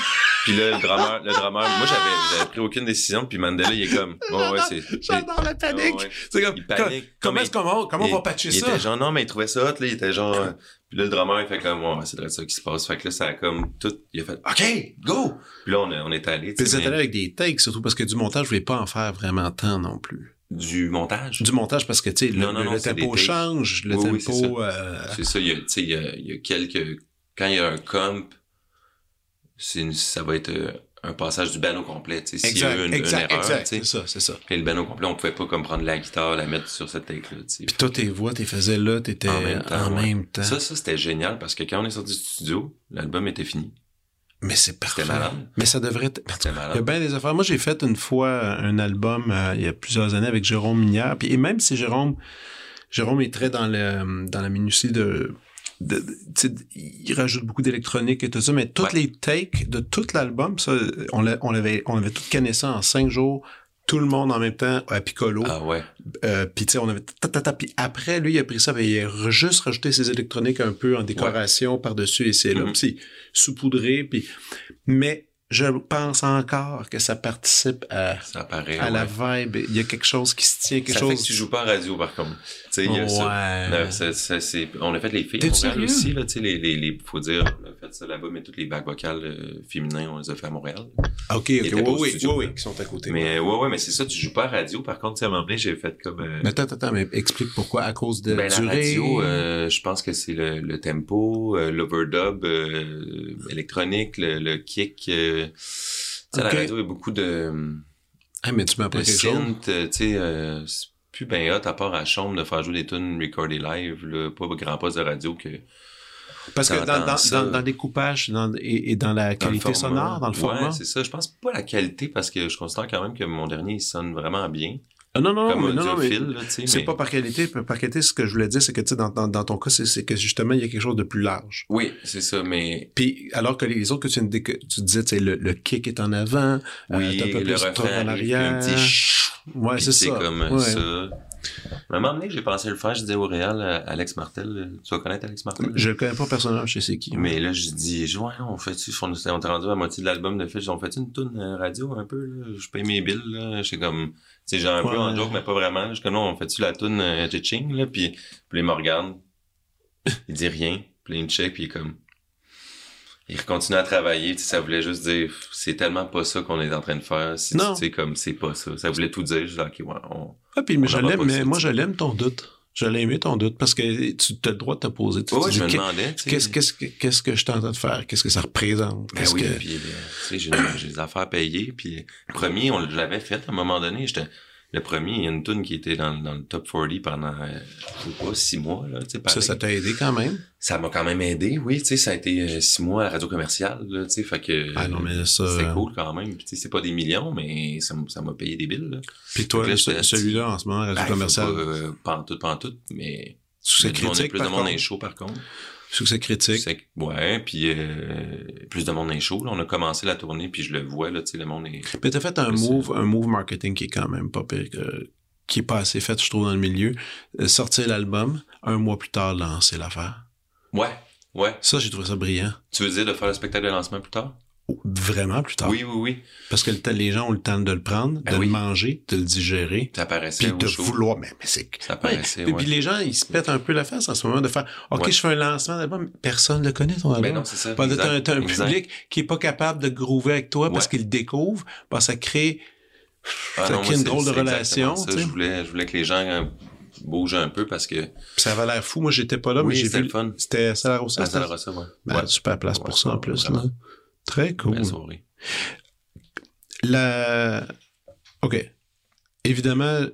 puis là, le drummer, le drummer, moi, j'avais, j'avais pris aucune décision, puis Mandela, il est comme, [laughs] ouais, ouais, c'est. [laughs] J'adore la panique. Ouais, ouais. C'est comme, Il panique. comment Comme est-ce qu'on comment il- on va patcher Il ça? était genre, non, mais il trouvait ça hot, là, il était genre, puis là, le drummer, il fait comme, ouais, c'est de ça qui se passe. Fait que là, ça a comme tout, il a fait, OK, go! Puis là, on, est- on est allé, Puis tu vous êtes allé avec des takes, surtout parce que du montage, je voulais pas en faire vraiment tant non plus. Du montage? Du montage parce que, tu sais, le, Non, non, le- non, le c'est tempo change, le Oui, tempo... euh, C'est ça, il y a, tu sais, il y a, y a quelques, quand il y a un comp, une- ça va être euh, un passage du band au complet, tu sais, s'il y a eu une, une erreur, c'est ça, c'est ça. Puis le band complet, on pouvait pas comme prendre la guitare, la mettre sur cette take-là. Puis toi, tes voix, t'es faisais là, t'étais En même temps, en ouais. même temps. Ça, ça, c'était génial parce que quand on est sorti du studio, l'album était fini. Mais c'est parfait. Mais ça devrait être... Il y a bien des affaires. Moi, j'ai fait une fois un album euh, il y a plusieurs années avec Jérôme Minière. Puis, et même si Jérôme, Jérôme est très dans, le, dans la minutie de, de, il rajoute beaucoup d'électronique et tout ça, mais toutes Ouais. les takes de tout l'album, ça, on, l'a- on avait, on avait tout canné ça en cinq jours, tout le monde en même temps à Piccolo. Ah ouais. Euh, puis tu sais, on avait puis après, lui, il a pris ça, puis il a juste rajouté ses électroniques un peu en décoration par-dessus et c'est là, puis c'est saupoudré, puis mais je pense encore que ça participe à, Ça apparaît. à la vibe. Il y a quelque chose qui se tient, quelque ça chose. fait que tu joues pas radio, par contre. Tu sais, il y a ça. Ouais. Euh, ça- ça- c'est- on a fait les filles à Montréal aussi, là, tu sais, les, les, les, faut dire, on a fait ça là-bas, mais toutes les bacs vocales euh, féminins, on les a fait à Montréal. Ok, ok, était oui, oui, qui sont à côté. Mais ouais, ouais, mais c'est ça, tu joues pas à radio. Par contre, tu sais, à un moment donné, j'ai fait comme... euh, Mais attends, attends, attends, mais explique pourquoi, à cause de ben, la durée? radio, euh, je pense que c'est le, le tempo, euh, l'overdub euh, électronique, le, le kick. euh, tu sais, Ok. la radio, il y a beaucoup de, Ah, mais tu quelque chose. euh, tu sais, plus ben hot à part à la chambre de faire jouer des tunes recordées live, là, pas grand poste de radio que... Parce que dans, dans, ça. dans, dans les coupages dans, et, et dans la qualité sonore, dans le Ouais, format. c'est ça. Je pense pas la qualité parce que je considère quand même que mon dernier, il sonne vraiment bien. Ah, non, non, non, comme non, non, mais c'est mais- pas par qualité. Par qualité, ce que je voulais dire, c'est que, tu sais, dans, dans, dans ton cas, c'est, que justement, il y a quelque chose de plus large. Oui, c'est ça, mais Puis, alors que les autres que tu, que tu disais, tu sais, le, le kick est en avant, oui, t'as un peu le plus refrain en puis un arrière. petit Ouais, c'est c'est ça. comme Ouais. ça. À un moment donné, j'ai pensé le faire, je disais au Réal, euh, Alex Martel, euh, tu vas connaître Alex Martel? Je le connais pas personnellement, je sais c'est qui. Mais là, je dis, ouais, on fait-tu, on s'est rendu à la moitié de l'album de fait, on fait une tune euh, radio un peu, là, je paye mes billes, là, je comme, tu sais, j'ai un peu en joke, mais pas vraiment, je comme, non, on fait-tu la tune euh, Ching, là, puis, puis il me regarde, il dit rien, puis il me check, puis il est comme, il continue à travailler, tu sais, ça voulait juste dire, c'est tellement pas ça qu'on est en train de faire, si Non. tu sais, comme, c'est pas ça, ça voulait tout dire, je dis, ok, ouais, on, Ah, puis mais je l'aime, mais moi, tu je l'aime ton doute. Je l'ai aimé ton doute parce que tu as le droit de te poser. Tu ouais, dis, je me demandais, tu. Qu'est-ce qu'est-ce que qu'est-ce que je suis en train de faire? Qu'est-ce que ça représente? Ben oui, que... puis euh, tu sais, j'ai j'ai des affaires à payer, puis le premier, on l'avait fait à un moment donné, j'étais le premier, il y a une tune qui était dans, dans le top 40 pendant, euh, je sais pas, six mois, là, tu sais, Ça, ça t'a aidé quand même? Ça m'a quand même aidé, oui, tu sais, ça a été euh, six mois à la radio commerciale, là, tu sais, fait que... Ah non, mais ça... C'était euh, cool quand même, puis tu sais, c'est pas des millions, mais ça m'a payé des billes, là. Puis toi, celui-là, en ce moment, réseau Ben, commercial, faut Pas, euh, pantoute, pantoute, mais... de monde- critique, plus de par monde contre. est chaud, par contre. Succès critique. Ouais, puis euh, plus de monde est chaud. Là. On a commencé la tournée, puis je le vois, là, tu sais, le monde est... Mais t'as fait un move, un move marketing qui est quand même pas pire que- qui est pas assez fait, je trouve, dans le milieu. Euh, Sortir l'album, un mois plus tard, lancer l'affaire. Ouais, ouais. Ça, j'ai trouvé ça brillant. Tu veux dire de faire le spectacle de lancement plus tard? Vraiment plus tard. Oui, oui, oui. Parce que le temps- les gens ont le temps de le prendre, Ben de oui. le manger, de le digérer, Ça paraissait puis de show. vouloir. Mais, mais c'est. Ça paraissait, Puis, ouais. puis les gens, ils se pètent un peu la face en ce moment de faire OK, Ouais. je fais un lancement d'album, personne ne le connaît ton album. Ben non, c'est ça. Exact, T'as un exact. public qui est pas capable de groover avec toi parce qu'il le découvre, ben, ça crée, Ah ça non, crée moi, une drôle de relation. ça. Je voulais, je voulais que les gens euh, bougent un peu parce que... Puis ça avait l'air fou. Moi, j'étais pas là, Oui, mais j'ai vu. C'était Salarossa. Ah, c'était- ça leur a ça, ouais. Ben, ouais. super place Ouais, pour ça en plus. Là. Très cool. La... OK. Évidemment,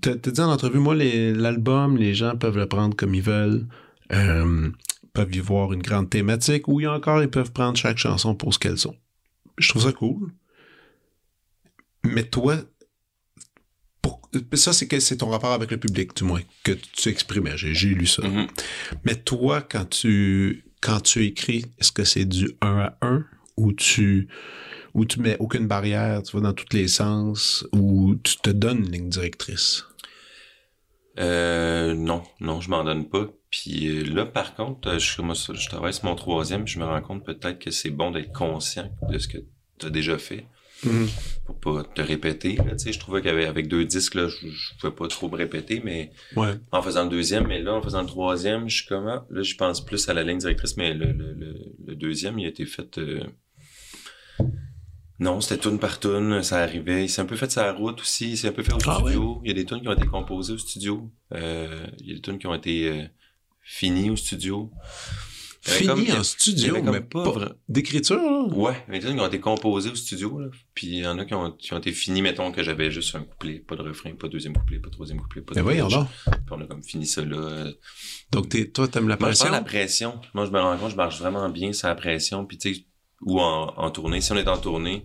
t'as t'as dit en entrevue, moi, l'album, les gens peuvent le prendre comme ils veulent. Euh, peuvent y voir une grande thématique ou encore, ils peuvent prendre chaque chanson pour ce qu'elles sont. Je trouve ça cool. Mais toi, pour- ça, c'est que c'est ton rapport avec le public, du moins, que tu exprimais. J'ai lu ça. Mhm. Mais toi, quand tu, quand tu écris, est-ce que c'est du 1 à 1 ou tu, tu mets aucune barrière, tu vas dans tous les sens ou tu te donnes une ligne directrice? Euh, non, non, je m'en donne pas. Puis euh, là, par contre, euh, je, je travaille sur mon troisième, je me rends compte peut-être que c'est bon d'être conscient de ce que tu as déjà fait pour pas te répéter. Là, je trouvais qu'avec avec deux disques, là, je, je pouvais pas trop me répéter, mais Ouais. en faisant le deuxième, mais là, en faisant le troisième, je suis comment? Là, je pense plus à la ligne directrice, mais le, le, le, le deuxième, il a été fait... euh, Non, c'était tune par tune, ça arrivait. Il s'est un peu fait sa route aussi, il s'est un peu fait au Ah studio. Il y a des tunes qui ont été composées au studio. Euh, il y a des tunes qui ont été euh, finies au studio. Il y avait Fini comme- en studio, comme mais pas pas d'écriture? Ouais, il y a des tunes qui ont été composées au studio, là. Puis il y en a qui ont, qui ont été finis, mettons que j'avais juste un couplet, pas de refrain, pas de deuxième couplet, pas de troisième couplet, pas de Mais donc. Puis on a comme fini ça là. Donc, t'es- toi, t'aimes la moi, je pression? la pression. Moi, je me rends compte, je marche vraiment bien sur la pression. Puis, tu sais, ou en, en tournée. Si on est en tournée,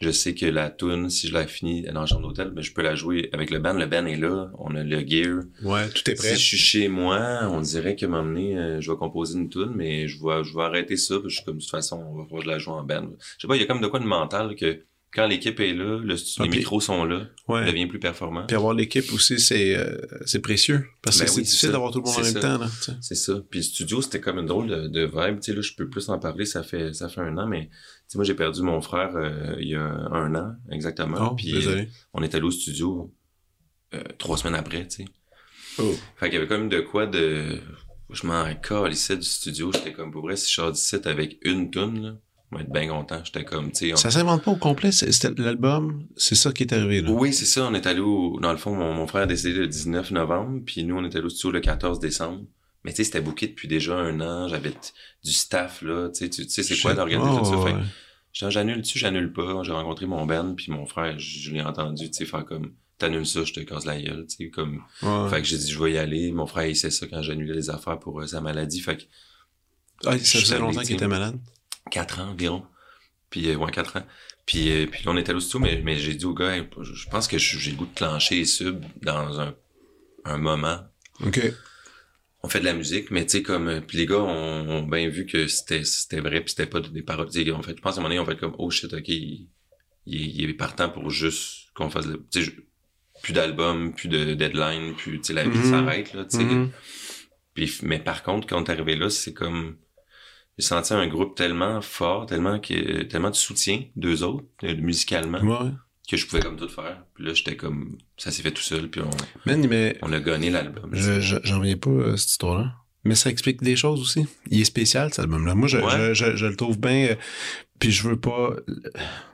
je sais que la tune, si je la finis dans la chambre d'hôtel, ben, je peux la jouer avec le band. Le band est là. On a le gear. Ouais, tout est Si prêt. je suis chez moi, on dirait que m'emmener, euh, je vais composer une tune, mais je vais, je vais arrêter ça. Parce que je suis comme, de toute façon, on va pouvoir la jouer en band. Je sais pas, il y a comme de quoi de mental que quand l'équipe est là, le, les micros sont là, on Ouais. devient plus performant. Puis avoir l'équipe aussi, c'est euh, c'est précieux. Parce que Ben c'est oui, c'est difficile d'avoir tout le monde en même ça. temps. C'est ça. Puis le studio, c'était comme une drôle de, de vibe. Tu sais, là, je peux plus en parler, ça fait ça fait un an, mais tu sais, moi, j'ai perdu mon frère euh, il y a un an, exactement. Oh, Puis euh, désolé. on est allé au studio euh, trois semaines après, tu sais. Oh. Fait qu'il y avait comme de quoi de... Je m'en calissais du studio. J'étais comme, pour vrai, si je sors site avec une toune, là, je vais être bien content. J'étais comme, tu sais... on- Ça s'invente pas au complet. l'album, c'est ça qui est arrivé, là. Oui, c'est ça. On est allé au... Dans le fond, mon, mon frère a décédé le 19 novembre, puis nous, on est allé au studio le 14 décembre. Mais tu sais, c'était booké depuis déjà un an. J'avais du staff, là. Tu sais, tu tu sais, c'est quoi d'organiser tout ça? Fait ouais. j'étais, j'annule-tu, j'annule pas. J'ai rencontré mon Ben, puis mon frère, je, l'ai entendu, tu sais, faire comme... T'annules ça, je te casse la gueule, tu sais, comme... Ouais. Fait que j'ai dit, je vais y aller. Mon frère, il sait ça quand j'annulais les affaires pour euh, sa maladie. Fait que Ah, ça faisait longtemps qu'il était malade? Quatre ans environ. Puis, euh, ouais, quatre ans. Puis, euh, puis là, on était studio, mais, mais j'ai dit au gars, Hey, je pense que j'ai le goût de clencher les subs dans un, un moment. OK. On fait de la musique, mais tu sais, comme, euh, puis les gars ont, ont bien vu que c'était, c'était vrai, puis c'était pas des paroles. Sais, En fait, je pense à un moment donné, on fait comme, oh shit, ok, il, il, il est partant pour juste qu'on fasse, le- tu sais, plus d'albums, plus de deadline, plus, tu sais, la vie Mhm. s'arrête, là, tu sais. Mhm. Puis, mais par contre, quand on est arrivé là, c'est comme j'ai senti un groupe tellement fort, tellement que tellement de soutien d'eux autres, euh, musicalement, Ouais. que je pouvais comme tout faire. Puis là, j'étais comme ça s'est fait tout seul, puis on, Man, mais on a gagné l'album. je, je- j'en reviens pas à cette histoire-là. Mais ça explique des choses aussi. Il est spécial, cet album-là. Moi, je, Ouais. je, je, je le trouve bien... euh, Puis je veux pas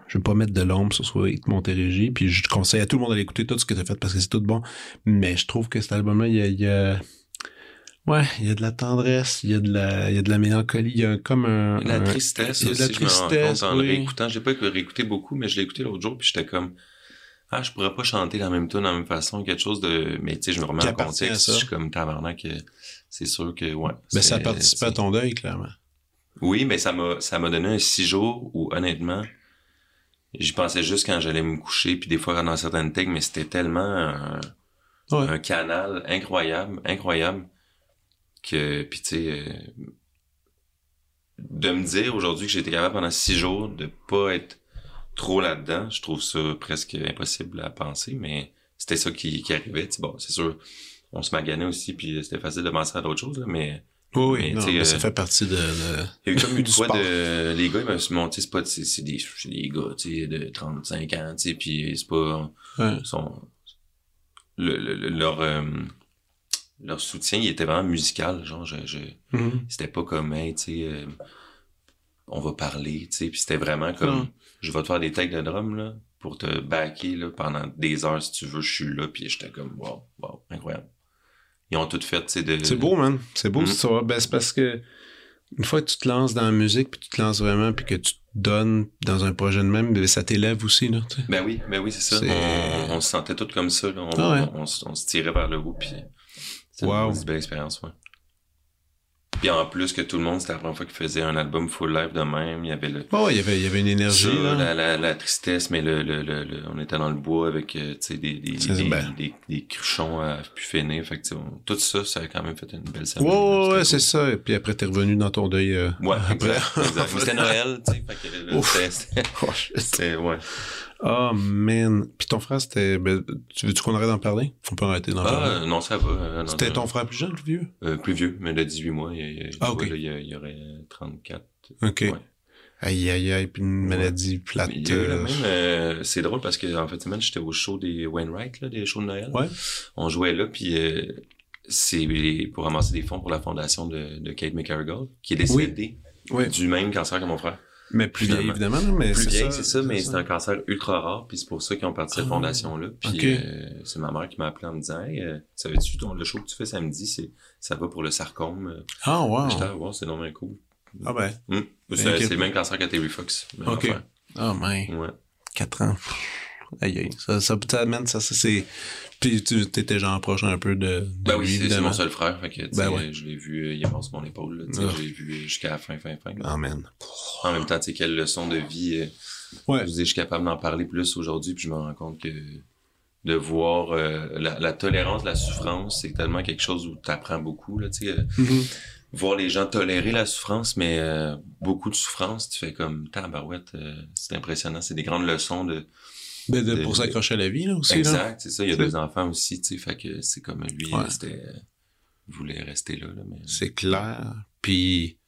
je veux pas mettre de l'ombre sur Sweet Montérégie, puis je conseille à tout le monde d'aller écouter tout ce que tu as fait parce que c'est tout bon. Mais je trouve que cet album-là, il y a, il y a Ouais, il y a de la tendresse, il y a de la, il y a de la mélancolie, il y a comme un... La un- tristesse il y a de aussi, la je tristesse, compte en le réécoutant. J'ai pas réécouté beaucoup, mais je l'ai écouté l'autre jour, puis j'étais comme... Ah, je pourrais pas chanter la même tune la même façon, quelque chose de... Mais tu sais, je me remets en contexte, je suis comme tabarnak, que c'est sûr que, ouais. Ben, c'est- ça a participé à ton deuil, clairement. Oui, mais ça m'a ça m'a donné un six jours où honnêtement, j'y pensais juste quand j'allais me coucher, puis des fois dans certaines takes, mais c'était tellement un, Ouais. un canal incroyable, incroyable que puis tu sais euh, de me dire aujourd'hui que j'étais capable pendant six jours de pas être trop là-dedans, je trouve ça presque impossible à penser, mais c'était ça qui, qui arrivait. tu sais, Bon, c'est sûr, on se maganait aussi, puis c'était facile de penser à d'autres choses, là, mais Oui, Mais, non, ça euh, fait partie de... il y a eu comme [laughs] une fois sport. de, les gars, ils m'ont monté, c'est pas, c'est c'est des, c'est des gars, tu sais, de 35 ans, tu sais, puis c'est pas, Ouais. le- le- leur, euh, leur soutien, il était vraiment musical, genre, je, je, Mhm. c'était pas comme, hey, tu sais, euh, on va parler, tu sais, puis c'était vraiment comme, je vais te faire des takes de drum, là, pour te backer, là, pendant des heures, si tu veux, je suis là, puis j'étais comme, wow, wow, incroyable. Ils ont tout fait, tu sais, de... C'est beau, man. C'est beau, Mhm. cette histoire. Ben, c'est parce que une fois que tu te lances dans la musique, puis tu te lances vraiment, puis que tu te donnes dans un projet de même, ben, ça t'élève aussi, là. Ben oui, ben oui, c'est ça. On, on se sentait tous comme ça. Là. On, Ah ouais. on se tirait vers le haut. Puis c'était Wow. une belle expérience, ouais. Puis en plus que tout le monde, c'était la première fois qu'il faisait un album full live de même. Il y avait le, Oh, il y avait, il y avait une énergie, ça, là. la, la, la tristesse, mais le, le, le, le- on était dans le bois avec euh, tu sais, des, des, C'est- des, ben. des, des cruchons à pu finir. Fait que, on- tout ça, ça a quand même fait une belle Ouais, semaine. ouais, c'est ça. Et puis après, t'es revenu dans ton deuil. euh. Ouais, [laughs] après. exact, exact. Mais c'était [laughs] Noël, tu sais. Fait que Ouf. [laughs] Oh, c'était, ouais. Oh, man. Puis ton frère, c'était. ben, tu veux-tu qu'on arrête d'en parler? On peut arrêter d'en Ah, parler. euh, non, ça va. euh, non, C'était ton frère plus jeune, plus vieux? Euh, plus vieux, mais de 18 mois, il, il, Ah, ok. vois, là, il, y a- il y aurait 34. OK. Ouais. Aïe, aïe, aïe. Puis une maladie plate. Mais il y a eu euh, même, euh, c'est drôle parce que en fait, semaine, j'étais au show des Wainwright, là, des shows de Noël. Ouais. On jouait là, puis euh, c'est pour ramasser des fonds pour la fondation de, de Kate McCarrigal, qui est décédée du même cancer que mon frère. Mais plus vieille, évidemment, mais Plus c'est vieille, c'est ça, mais c'est un cancer ultra rare, puis c'est pour ça qu'ils ont parti cette Ah. fondation-là. Puis euh, c'est ma mère qui m'a appelé en me disant Hey, euh, savais-tu le show que tu fais samedi, c'est ça va pour le sarcome. Euh, Ah, wow. J'étais ah, wow, c'est non cool. Ah, ben. C'est Ok. c'est le même cancer que Terry Fox. Ok. Oh, man. Ouais. 4 ans. Aïe, aïe. Ça, ça t'amène, ça, ça, c'est. Puis tu étais genre proche un peu de. de Ben oui, lui, c'est- mon seul frère. Fait que, Ben ouais. je l'ai vu, euh, il avance mon épaule. Ah. Je l'ai vu jusqu'à la fin, fin, fin. là. Ah. En même temps, tu sais, quelle leçon de vie. euh, Ouais. Je, suis capable d'en parler plus aujourd'hui, puis je me rends compte que de voir euh, la, la tolérance, la souffrance, c'est tellement quelque chose où tu apprends beaucoup. Là, tu sais, Mhm. voir les gens tolérer la souffrance, mais euh, beaucoup de souffrance, tu fais comme tabarouette, c'est impressionnant. C'est des grandes leçons de. Ben, de, pour s'accrocher à la vie, là, aussi, exact, c'est ça. Il y a deux enfants aussi, tu sais, fait que c'est comme lui, Ouais. euh, c'était. voulait rester là, là mais. C'est clair. Puis.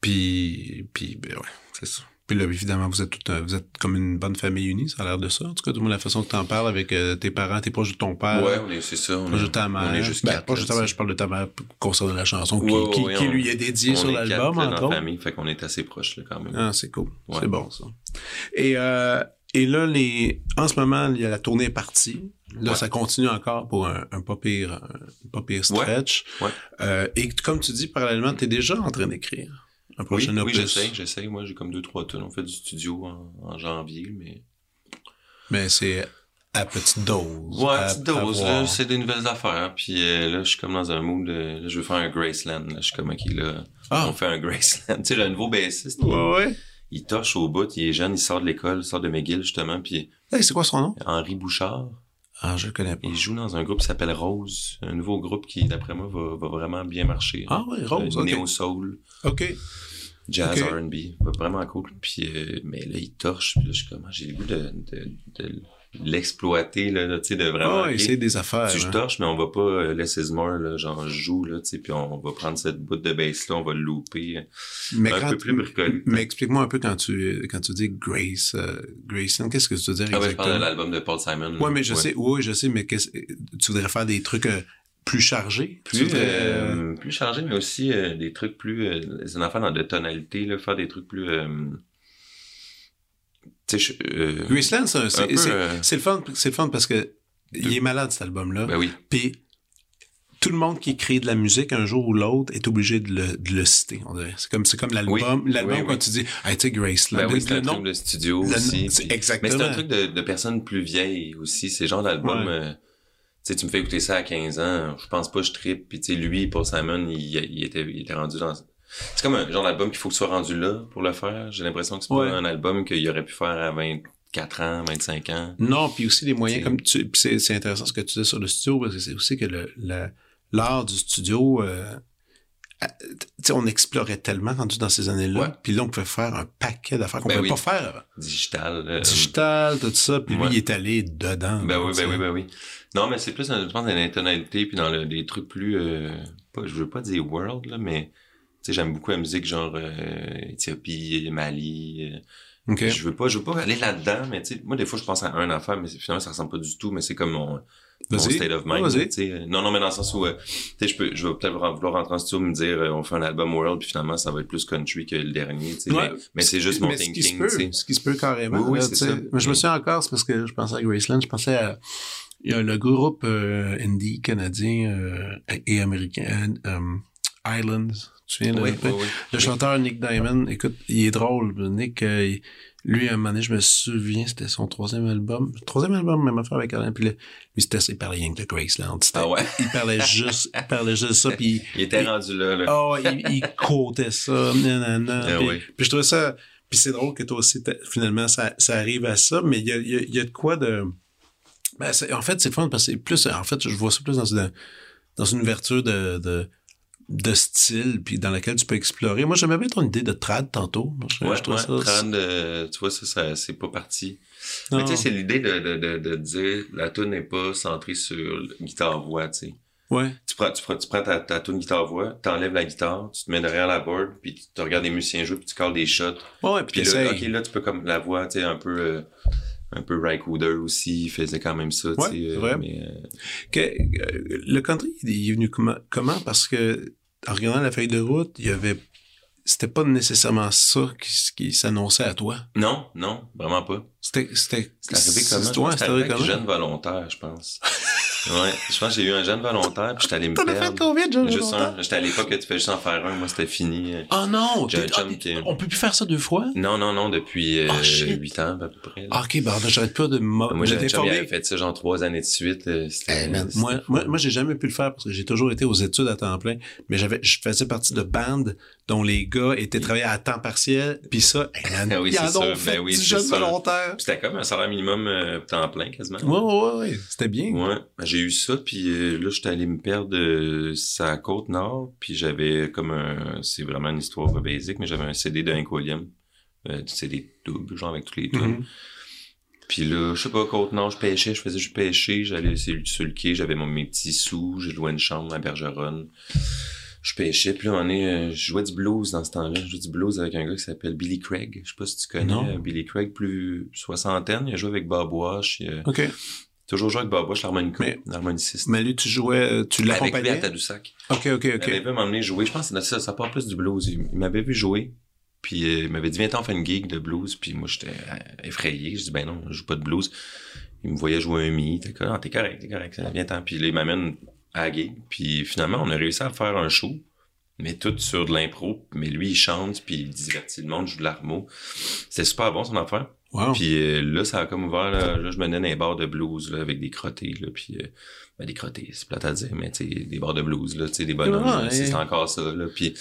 Puis. Puis, ben ouais, c'est ça. Puis là, évidemment, vous êtes tout, un- vous êtes comme une bonne famille unie, ça a l'air de ça. En tout cas, du moins, la façon que t'en parles avec euh, tes parents, t'es proche de ton père. Ouais, est, c'est ça. On Proche de est, ta mère. on est juste ben, quatre, proche de ta mère, tu je parle de ta mère concernant la chanson qui, Ouais, qui, ouais, qui on- lui est dédiée sur est l'album, entre autres. famille, fait qu'on est assez proches, là, quand même. Ah, c'est cool. Ouais. C'est bon, ça. Et, euh, et là, les, en ce moment, il y a la tournée est partie. Là, Ouais. ça continue encore pour un, un pas pire, un pas pire stretch. Ouais. Euh, et comme tu dis, parallèlement, tu es déjà en train d'écrire un Oui, prochain oui, opus. j'essaie, j'essaie. Moi, j'ai comme deux, trois tonnes. On fait du studio en, en janvier, mais... Mais c'est à petite dose. Ouais, à- petite dose, là, c'est des nouvelles affaires. Puis euh, là, je suis comme dans un mood, de, là, je veux faire un Graceland. Là, je suis comme, OK, là, Ah. on fait un Graceland. [laughs] tu sais, le nouveau bassiste, Ouais, ouais. Il torche au bout, il est jeune, il sort de l'école, il sort de McGill, justement, puis Hey, c'est quoi son nom? Henri Bouchard, Ah, je le connais pas. il joue dans un groupe qui s'appelle Rose, un nouveau groupe qui, d'après moi, va, va vraiment bien marcher. Ah ouais, Rose, Euh, ok. Néo-soul. OK. jazz. R&B, vraiment cool. Puis euh, mais là il torche, puis là je suis comme ah, j'ai le goût de, de, de l'exploiter là, là, tu sais de vraiment. Ah, ouais, c'est des affaires. tu hein. torche, mais on va pas euh, laisser ce more là, genre joue là, tu sais, puis on va prendre cette bout de bass là, on va le louper, Mais, un quand- peu plus bricolé. mais explique-moi un peu quand tu, quand tu dis Grace, euh, Grayson, qu'est-ce que tu veux dire Ah ouais, je parle de exactement? l'album de Paul Simon. là. Ouais, mais je sais, oui, je sais, mais qu'est-ce- tu voudrais faire des trucs euh, plus chargés? Tu Plus, voudrais, euh, plus chargé, mais aussi euh, des trucs plus... Euh, c'est une affaire dans de tonalité, là, faire des trucs plus... je- euh, Graceland, c'est euh, le fun, c'est le fun parce que il est malade cet album-là. ben oui. Puis tout le monde qui crée de la musique un jour ou l'autre est obligé de le, de le citer. C'est comme c'est comme l'album, Oui, l'album oui, quand oui. tu dis, hey, tu sais Graceland, Ben oui, c'est un nom, truc de studio le- aussi. puis- exactement. Mais c'est un truc de, de personnes plus vieilles aussi. C'est genre d'album, Ouais. euh, tu sais, tu me fais écouter ça à 15 ans, je pense pas que je trippe. Puis tu sais, lui, Paul Simon, il, il était, il était rendu dans... C'est comme un genre d'album qu'il faut que tu sois rendu là pour le faire. J'ai l'impression que c'est Ouais. pas un album qu'il aurait pu faire à 24 ans, 25 ans. Non, puis aussi les moyens, comme tu, puis c'est, c'est intéressant ce que tu dis sur le studio, parce que c'est aussi que le, le- l'art du studio, euh, à- tu sais, on explorait tellement rendu dans ces années-là, puis là, on pouvait faire un paquet d'affaires qu'on Ben pouvait oui. pas faire. Digital. euh, Digital, tout ça, puis ouais. lui, il est allé dedans. Ben oui, ben oui, ben oui. Non, mais c'est plus, je pense, dans l'intonalité puis dans le, des trucs plus, euh, pas, je veux pas dire world, là, mais, sais, j'aime beaucoup la musique genre, euh, Éthiopie, Mali, euh, OK. Je veux pas, je veux pas aller là-dedans, mais tu sais, moi, des fois, je pense à un affaire, mais finalement, ça ressemble pas du tout, mais c'est comme mon, mon state of Ouais, mind. tu sais. Non, non, mais dans le sens où, euh, tu sais, je peux, je vais peut-être vouloir rentrer en studio me dire, euh, on fait un album world, puis finalement, ça va être plus country que le dernier, tu sais. Ouais. Mais, mais c'est juste mon Mais thinking, tu sais. ce qui se peut carrément. Oui, c'est ça. Mais je me Mm. souviens encore, c'est parce que je pensais à Graceland, je pensais à il y a le groupe euh, indie canadien euh, et américain euh, Islands. Tu viens de Oui, oui, oui. Le chanteur Nick Diamond, écoute, il est drôle. Nick, euh, lui, à un moment donné, je me souviens, c'était son troisième album. Troisième album, même affaire avec Alain. Puis là, lui, c'était il parlait rien que de Graceland. Ah ouais? Il parlait juste, il parlait juste ça, puis Il était il- rendu là, là. Oh, il, il quotait ça, nanana. Ah puis, puis je trouvais ça... Puis c'est drôle que toi aussi, finalement, ça, ça arrive à ça, mais il y a, y a- il y a de quoi de... Ben, en fait, c'est fun parce que c'est plus... En fait, je vois ça plus dans une, dans une ouverture de, de, de style, puis dans laquelle tu peux explorer. Moi, j'aimais bien ton idée de trad tantôt. Moi, je, Ouais, je trouve ouais, ça... trad, euh, tu vois, ça, ça c'est pas parti. Mais tu sais, c'est l'idée de, de, de, de dire, la tune n'est pas centrée sur guitare-voix, tu sais. Ouais. tu prends, tu prends, tu prends ta, ta tune guitare-voix, t'enlèves la guitare, tu te mets derrière la board, puis tu te regardes les musiciens jouer, puis tu calls des shots. Ouais, puis Puis là, ok, là, tu peux comme la voix, tu sais, un peu, euh, un peu Rycooder aussi, il faisait quand même ça, tu Ouais, sais. euh, vrai. Mais, euh, Que, euh, le country, il est venu comment, comment? Parce que, en regardant la feuille de route, il y avait... C'était pas nécessairement ça qui, qui s'annonçait à toi. non, non, vraiment pas. C'était, c'était, C'est arrivé comment? C'est arrivé avec jeune volontaire, je pense. [laughs] ouais, je pense que j'ai eu un jeune volontaire, puis j'étais allé me T'en as fait perdre. combien de jeunes Juste volontaires? un. J'étais à l'époque que tu fais juste en faire un, moi c'était fini. Oh non! J'ai un chum ah, qui- On peut plus faire ça deux fois? Non, non, non, depuis euh, Oh, shit. 8 ans à peu près. là. Ah, ok, ben, j'arrête pas de me moi, de un chum qui avait fait ça genre trois années de suite. euh, c'était- Eh, man, c'était moi, moi, moi, j'ai jamais pu le faire parce que j'ai toujours été aux études à temps plein. Mais j'avais, je faisais partie de bandes dont les gars étaient travaillés à temps partiel. Puis ça, hey, man, Ah [laughs] oui, ils en c'est ont ça. fait Ben oui, du jeune volontaire. C'était comme un salaire minimum euh, temps plein quasiment. Ouais, ouais, ouais, c'était bien. Ouais, j'ai eu ça, puis euh, là, j'étais allé me perdre euh, sa côte nord, puis j'avais comme un... C'est vraiment une histoire basique, mais j'avais un CD Hank Williams, euh, CD double, genre avec tous les tunes. Mhm. Puis là, je sais pas, côte nord, je pêchais, je faisais juste pêcher, j'allais sur le quai, j'avais mon, mes petits sous, je louais une chambre à Bergeronne. Je pêchais, puis là, on est, euh, je jouais du blues dans ce temps-là. Je jouais du blues avec un gars qui s'appelle Billy Craig. Je sais pas si tu connais Non. euh, Billy Craig, plus soixantaine. Il a joué avec Bob Wash. Il a OK. toujours joué avec Bob Wash, l'harmonica, Mais- l'harmoniciste. Mais lui, tu jouais, euh, tu Avec lui à l'accompagnais? Tadoussac. OK, OK, Il OK. m'avait vu m'emmener jouer. Je pense que ça, ça part plus du blues. Il, il m'avait vu jouer. Puis euh, il m'avait dit, viens t'en faire une gig de blues. Puis moi, j'étais effrayé. Je dis, ben non, je joue pas de blues. Il me voyait jouer un mi. T'es correct, t'es correct, t'es correct. Viens t'en. Puis là, il m'amène à la gig. Puis finalement, on a réussi à faire un show. Mais tout sur de l'impro. Mais lui, il chante. Puis il divertit le monde, joue de l'armo. C'était super bon, son affaire. Wow. Puis euh, là, ça a comme ouvert, là, là je me donnais dans les bars de blues, là, avec des crottés, là, puis euh, ben, des crottés, c'est plate à dire, mais tu sais, des bars de blues, là, tu sais, des bonhommes, ouais. c'est encore ça, là, puis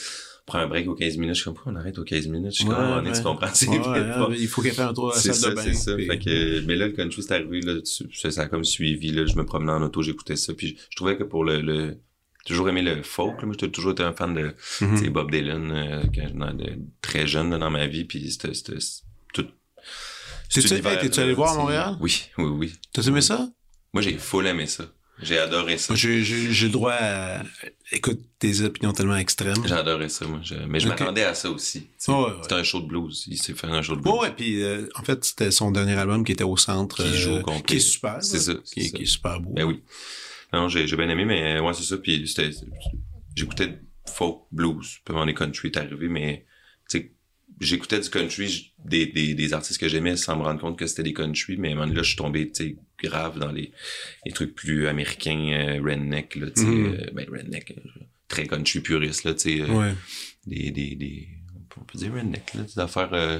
on prend un break aux 15 minutes, je suis comme, pourquoi on arrête aux 15 minutes? Je suis Ouais, comme, ah, ouais. tu comprends, Ouais, [laughs] ouais, il faut qu'elle fasse un tour à la C'est salle de ça, bain. c'est ça. puis- Fait que, mais là, le country, c'est arrivé, là, ça, ça a comme suivi, là, je me promenais en auto, j'écoutais ça, puis je, je trouvais que pour le, le j'ai toujours aimé le folk, là, moi, j'ai toujours été un fan de, Mhm. tu sais, Bob Dylan, euh, quand, dans- de- très jeune, là, dans ma vie, puis c'était, tout, T'es-tu- allé voir à c'est- Montréal? Oui, oui, oui. T'as aimé ça? Moi, j'ai full aimé ça. J'ai adoré ça. J'ai, droit à... Écoute, tes opinions tellement extrêmes. J'ai adoré ça, moi. Je- Mais je m'attendais à ça aussi. sais. Ouais. C'était un show de blues. Il s'est fait un show de blues. Ouais, ouais, puis euh, en fait, c'était son dernier album qui était au centre. Qui joue euh. Qui est super. C'est ça, Qui, est- ça. qui est super beau. Ben oui. Non, j'ai, bien aimé, mais ouais, c'est ça. Puis j'écoutais folk blues. Puis on est country est arrivé, mais j'écoutais du country, des, des, des artistes que j'aimais sans me rendre compte que c'était des country, mais man, là, je suis tombé, tu sais, grave dans les, les trucs plus américains, euh, redneck, là, tu sais, Mhm. euh, ben, redneck, euh, très country puriste, là, tu sais, euh, Ouais. des, des, des, on peut dire redneck, là, des affaires, euh,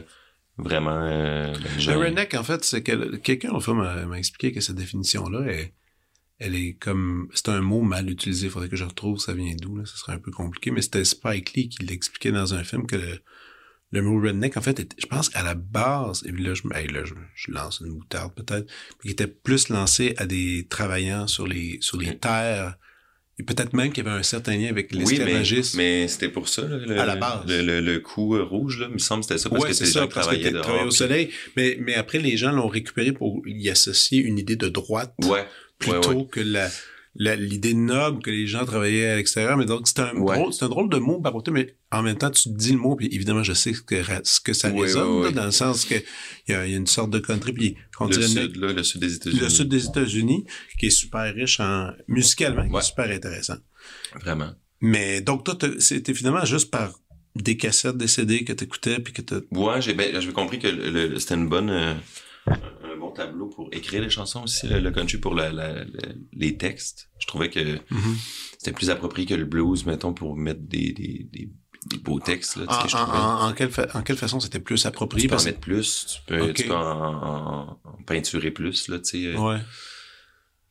vraiment, euh, ben, Le genre- redneck, en fait, c'est que quelqu'un, fond, m'a expliqué que cette définition-là, est- elle est comme. C'est un mot mal utilisé. Il faudrait que je retrouve ça vient d'où, là. Ce serait un peu compliqué. Mais c'était Spike Lee qui l'expliquait dans un film que le, le mot redneck, en fait, était- je pense qu'à la base, et puis là, je, hey, là, je, je lance une moutarde peut-être, mais qui était plus lancé à des travaillant sur les, sur les Ok. terres. Et peut-être même qu'il y avait un certain lien avec Oui, mais, l'esclavagisme. mais c'était pour ça, là, le, À la base. le, le, le coup euh, rouge, là, il me semble que c'était ça, parce Ouais, que c'est gens ça, parce que dehors. travailler au soleil. Mais, mais après, les gens l'ont récupéré pour y associer une idée de droite. Ouais, plutôt ouais, que la- l'idée noble que les gens travaillaient à l'extérieur. Mais donc, c'est un, Ouais. drôle, c'est un drôle de mot baroté, mais en même temps, tu te dis le mot, puis évidemment, je sais ce que, ce que ça résonne, là, dans le sens que il y y a une sorte de country, puis on Le dirait sud, là, le sud des États-Unis. le sud des États-Unis, qui est super riche en musicalement, qui est super intéressant. Vraiment. Mais donc, toi, c'était finalement juste par des cassettes, des CD que t'écoutais, puis que t'as... Ouais, j'ai ben, compris que c'était une bonne euh, pour écrire les chansons aussi, le, le country pour la, la- la- les textes. Je trouvais que Mhm. c'était plus approprié que le blues, mettons, pour mettre des, des, des, des beaux textes. Là, En, quelle en quelle façon c'était plus approprié? tu peux en mettre plus, tu peux, Ok. tu peux en, peinturer plus, là, tu sais. euh, Ouais.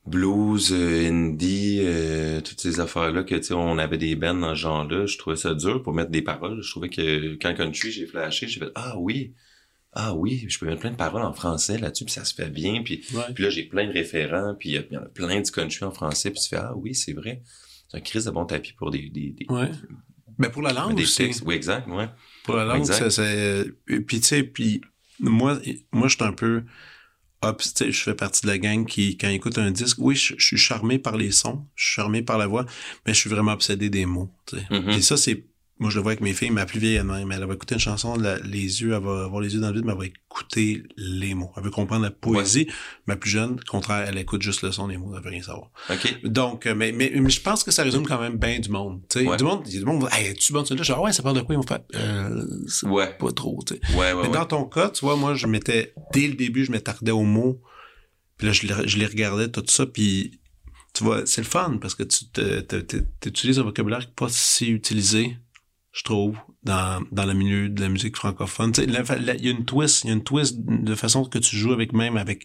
blues, euh, indie, euh, toutes ces affaires-là que, tu sais, on avait des bands dans ce genre-là. Je trouvais ça dur pour mettre des paroles. Je trouvais que quand country, j'ai flashé, j'ai fait, ah oui, ah oui, je peux mettre plein de paroles en français là-dessus, puis ça se fait bien, puis, Ouais. puis là, j'ai plein de référents, puis il y en a plein du country en français, puis tu fais, ah oui, c'est vrai. C'est un crise de bon tapis pour des, des, des, Ouais. Ben pour la langue des aussi. textes. Oui, exact, ouais. Pour la langue, Exact. ça, c'est... et Puis, tu sais, puis moi, moi, je suis un peu... Hop, je fais partie de la gang qui, quand écoute un disque, oui, je, je suis charmé par les sons, je suis charmé par la voix, mais je suis vraiment obsédé des mots, tu sais. Mhm. Et ça, c'est... Moi, je le vois avec mes filles, ma plus vieille, elle, elle va écouter une chanson, la- les yeux, elle va avoir les yeux dans le vide, mais elle va écouter les mots. Elle veut comprendre la poésie. Ma plus jeune, au contraire, elle écoute juste le son des mots, elle veut rien savoir. OK. Donc, euh, mais, mais, mais je pense que ça résume quand même bien du monde. Tu sais, Ouais. du monde, il y a du monde, hey, tu bonne là, genre, ouais, ça parle de quoi? Ils vont faire, euh, c'est Ouais. pas trop, tu sais. Ouais, ouais, Mais dans ton cas, tu vois, moi, je m'étais, dès le début, je m'attardais aux mots. Puis là, je les, je les regardais, tout ça, puis tu vois, c'est le fun parce que tu t'utilises un vocabulaire qui n'est pas si utilisé, je trouve, dans, dans le milieu de la musique francophone. Il y a une twist, il y a une twist de façon que tu joues avec même, avec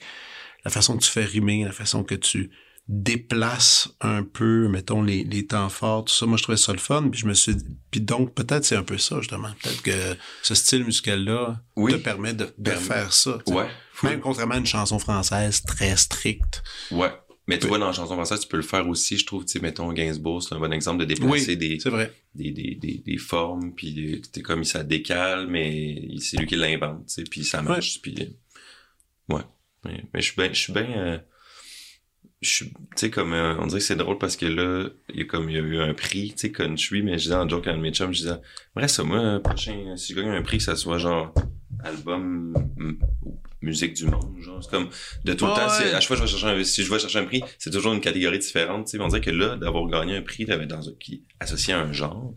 la façon que tu fais rimer, la façon que tu déplaces un peu, mettons, les, les temps forts, tout ça. Moi, je trouvais ça le fun. Puis je me suis dit- puis donc, peut-être c'est un peu ça, justement. Peut-être que ce style musical-là Oui. te permet de, faire ça. Ouais. Même contrairement à une chanson française très stricte. Ouais. Mais tu Oui. vois, dans la chanson française, tu peux le faire aussi, je trouve, tu sais, mettons, Gainsbourg, c'est un bon exemple de déplacer des, c'est vrai. des, des, des, des formes, puis t'es comme, ça décale, mais c'est lui qui l'invente, tu sais, puis ça marche, puis... euh, ouais. Mais, mais je suis bien... Je suis bien... euh, je suis... Tu sais, comme... euh, on dirait que c'est drôle parce que là, il y a comme... Il y a eu un prix, tu sais, country, mais je disais en joke à un de mes chums, je disais... Bref, ça, moi, prochain... Si je gagne un prix, que ça soit genre... Album... musique du monde, genre. C'est comme... De tout le temps, ouais. à chaque fois que je vais chercher un... Si je vais chercher un prix, c'est toujours une catégorie différente, tu sais. mais On dirait que là, d'avoir gagné un prix dans un... qui associé à un genre,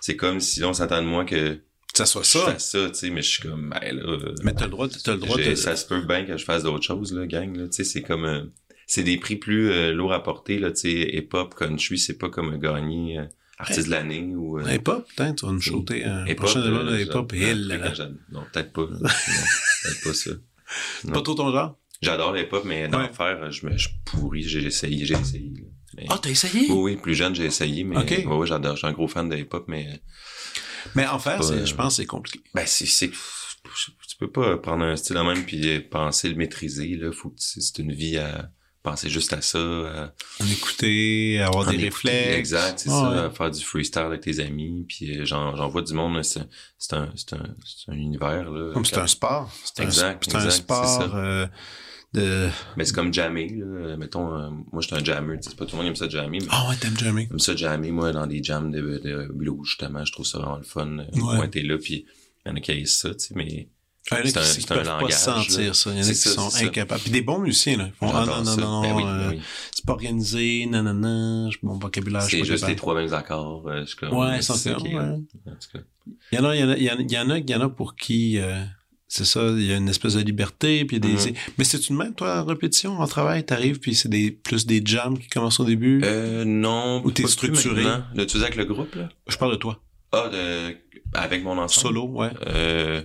c'est comme si on s'attend de moi que ça soit je ça. fasse ça, tu sais, mais je suis comme, ben là, euh, Mais t'as le droit, t'as le droit de... ça se peut bien que je fasse d'autres choses, là, gang, là, tu sais, c'est comme, euh, c'est des prix plus euh, lourds à porter, là, tu sais, hip-hop, country, c'est pas comme gagner artiste de l'année ou... Euh, Hip-hop, peut-être, tu vas nous shooter un prochain album de hip-hop. Non, peut-être pas. [laughs] non, peut-être pas ça. Pas trop ton genre? J'adore le hip-hop, mais d'en Ouais. faire, je me je pourris, j'ai essayé, j'ai essayé. Mais- Ah, t'as essayé? oui, oui, plus jeune, j'ai essayé, mais ouais, ouais, j'adore, je suis un gros fan de hip-hop, mais Mais en faire, Pas, euh, je pense que c'est compliqué. Ben, c'est, tu peux pas prendre un style de même puis penser le maîtriser, là. Faut que c'est une vie à penser juste à ça, à, En écouter, avoir en des écouter. réflexes. Exact, c'est ça, ouais. faire du freestyle avec tes amis, puis euh, j'en, vois du monde, c'est, c'est un, c'est un, c'est un univers, là. Comme c'est un sport. C'est un, Exact, c'est un sport euh, de... Mais c'est comme jammer, là. Mettons, euh, moi, je suis un jammer, tu sais, c'est pas tout le monde qui aime ça jammer, Ah ouais, t'aimes jamais. J'aime ça jammer, moi, dans des jams de, de blues, justement. Je trouve ça vraiment le fun. euh, Ouais. Pointer là, puis il y en a qui haïssent ça, tu sais, mais il y en a qui, un peuvent pas sentir ça. Il y en a qui sont incapables. Puis des bons musiciens, là. Ils font, ah non, non, non, c'est pas organisé, non, non, non, je- mon vocabulaire, C'est juste les trois mêmes accords. euh, Ouais, cas. Il y en a, il y en a, il y en a, il y en a, il y en a pour qui, euh, c'est ça, il y a une espèce de liberté, puis des... Mhm. Mais c'est une même, toi, en répétition, en travail, t'arrives, puis c'est des, plus des jams qui commencent au début? Euh, non. Ou t'es structuré? Là, tu avec le groupe, là? Je parle de toi. Ah, de... avec mon ensemble? Solo, ouais. Euh...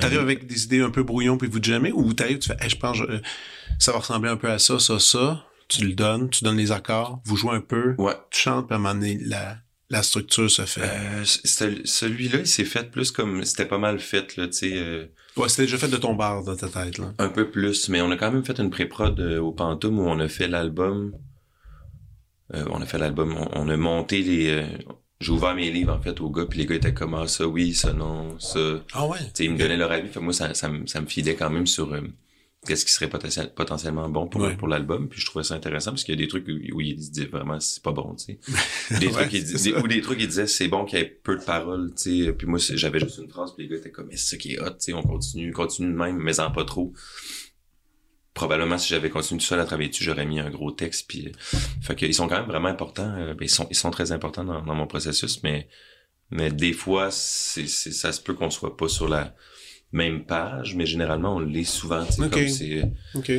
T'arrives avec des idées un peu brouillons, puis vous jammez, ou t'arrives, tu fais, Hey, je pense, euh, ça va ressembler un peu à ça, ça, ça. Tu le donnes, tu donnes les accords, vous jouez un peu, Ouais. tu chantes, puis à un moment donné, la, la structure se fait. Euh, ce- celui-là, il s'est fait plus comme... C'était pas mal fait, là, tu sais... euh, Ouais, c'était déjà fait de ton bar dans ta tête, là. Un peu plus, mais on a quand même fait une pré-prod euh, au Pantoum où on a fait l'album. Euh, on a fait l'album, on, on a monté les. J'ai ouvert mes livres en fait aux gars, puis les gars étaient comme ah, ça, oui, ça, non, ça. Ah ouais? sais, ils me donnaient leur avis, fait moi ça, ça, me- ça me fidait quand même sur euh, qu'est-ce qui serait potentiel- potentiellement bon pour, Ouais. pour l'album, puis je trouvais ça intéressant parce qu'il y a des trucs où, où ils disaient vraiment c'est pas bon, tu sais. [laughs] Des Ouais, trucs, ça. ou des trucs ils disaient c'est bon qu'il y ait peu de paroles, tu sais. Puis moi j'avais juste une phrase, puis les gars étaient comme mais c'est ça qui est hot, tu sais, on continue, continue de même, mais en pas trop probablement si j'avais continué tout seul à travailler dessus, j'aurais mis un gros texte. Puis, euh, fait qu'ils sont quand même vraiment importants. euh, ben, ils sont ils sont très importants dans, dans mon processus, mais mais des fois c'est c'est- ça se peut qu'on soit pas sur la même page, mais généralement on l'est souvent. tu sais, Ok. Comme c'est OK.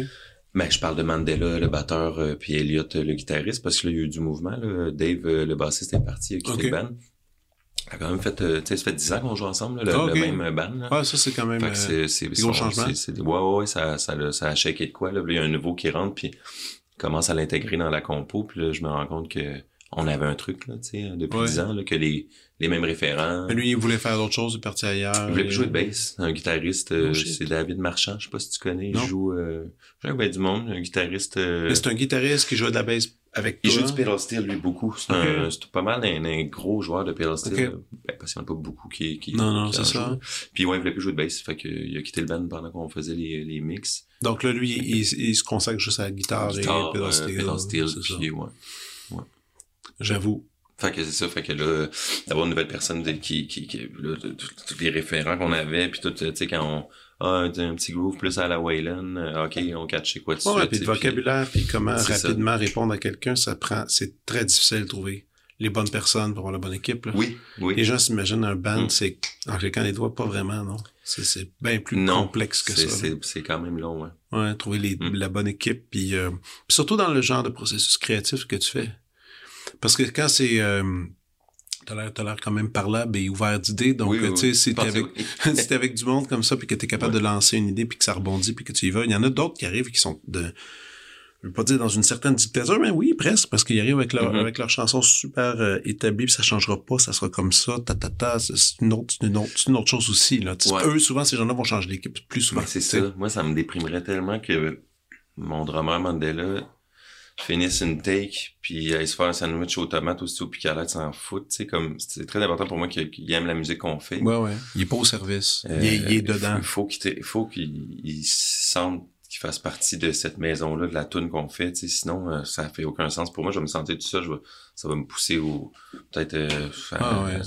ben, je parle de Mandela, le batteur, euh, puis Elliot, le guitariste, parce que là, il y a eu du mouvement. Là. Dave, le bassiste, est parti, il a quitté Ok. le band. A quand même fait, euh, tu sais, ça fait 10 ans qu'on joue ensemble, là, le, Ah, le même euh, band. Là. Ah, ça, c'est quand même... Fait que euh, c'est, gros changements. c'est- c'est- ouais, ouais, ouais, ça, ça, ça a shaké de quoi, là. Il y a un nouveau qui rentre, puis commence à l'intégrer dans la compo, puis là, je me rends compte que on avait un truc, là, tu sais, depuis Ouais. 10 ans, là, que les, les mêmes référents. mais lui, il voulait faire d'autres choses, il est parti ailleurs. Il voulait plus jouer de bass. Un guitariste, euh, Oh, shit. c'est David Marchand, je sais pas si tu connais. Non. Il joue, euh, il joue avec du monde, un guitariste. euh, Mais c'est un guitariste qui joue de la bass avec il toi. joue du pedal steel, lui, beaucoup. C'est Ok. un- c'est pas mal un, un gros joueur de pedal steel. Ok. là. Ben, parce qu'il n'y en a pas beaucoup qui, qui Non, non, c'est ça. Puis ouais, il voulait plus jouer de bass. Fait que, il a quitté le band pendant qu'on faisait les, les mix. Donc là, lui, il, il se consacre juste à la guitare, Guitare, et pedal euh, steel. pedal steel, puis ouais. J'avoue. Fait que c'est ça, fait que là, d'avoir une nouvelle personne qui, qui, qui là, tous les référents qu'on avait, puis tout, tu sais, quand on, un, un petit groove plus à la Wayland, euh, ok, on catch c'est quoi de Ouais, puis le tu vocabulaire, puis comment ça. rapidement répondre à quelqu'un, ça prend... C'est très difficile de trouver les bonnes personnes pour avoir la bonne équipe. là. Oui, oui. Les gens s'imaginent un band, Mm. c'est en cliquant les doigts, pas vraiment, non. C'est- bien plus non, complexe que ça. c'est, c'est quand même long, ouais. Ouais, trouver les, Mm. la bonne équipe, puis euh, surtout dans le genre de processus créatif que tu fais. Parce que quand c'est... Euh, T'as l'air, t'as l'air quand même parlable et ouvert d'idées. Donc, Oui, oui, euh, tu sais, oui. si t'es avec, [laughs] si avec du monde comme ça puis que t'es capable de lancer une idée puis que ça rebondit puis que tu y vas, il y en a d'autres qui arrivent qui sont de, je veux pas dire dans une certaine dictature, mais oui, presque, parce qu'ils arrivent avec leur, Mhm. avec leur chanson super euh, établie puis ça changera pas, ça sera comme ça, ta, ta, ta, c'est une autre, une autre, c'est une autre chose aussi, là. Ouais. Eux, souvent, ces gens-là vont changer d'équipe plus souvent. Mais c'est ça. Moi, ça me déprimerait tellement que mon drummer Mandela finisse une take, puis aille se faire un sandwich aux tomates aussi au picalet s'en fout. Tu sais, comme, c'est très important pour moi qu'il aime la musique qu'on fait. Ouais, ouais. Il est pas au service. Euh, il, est, il est dedans. Il faut il faut qu'il il sente qu'il fasse partie de cette maison-là, de la tune qu'on fait. Tu sais, sinon, euh, ça fait aucun sens. Pour moi, je vais me sentir tout ça. Je vais, ça va me pousser au peut-être. euh, Ah ouais.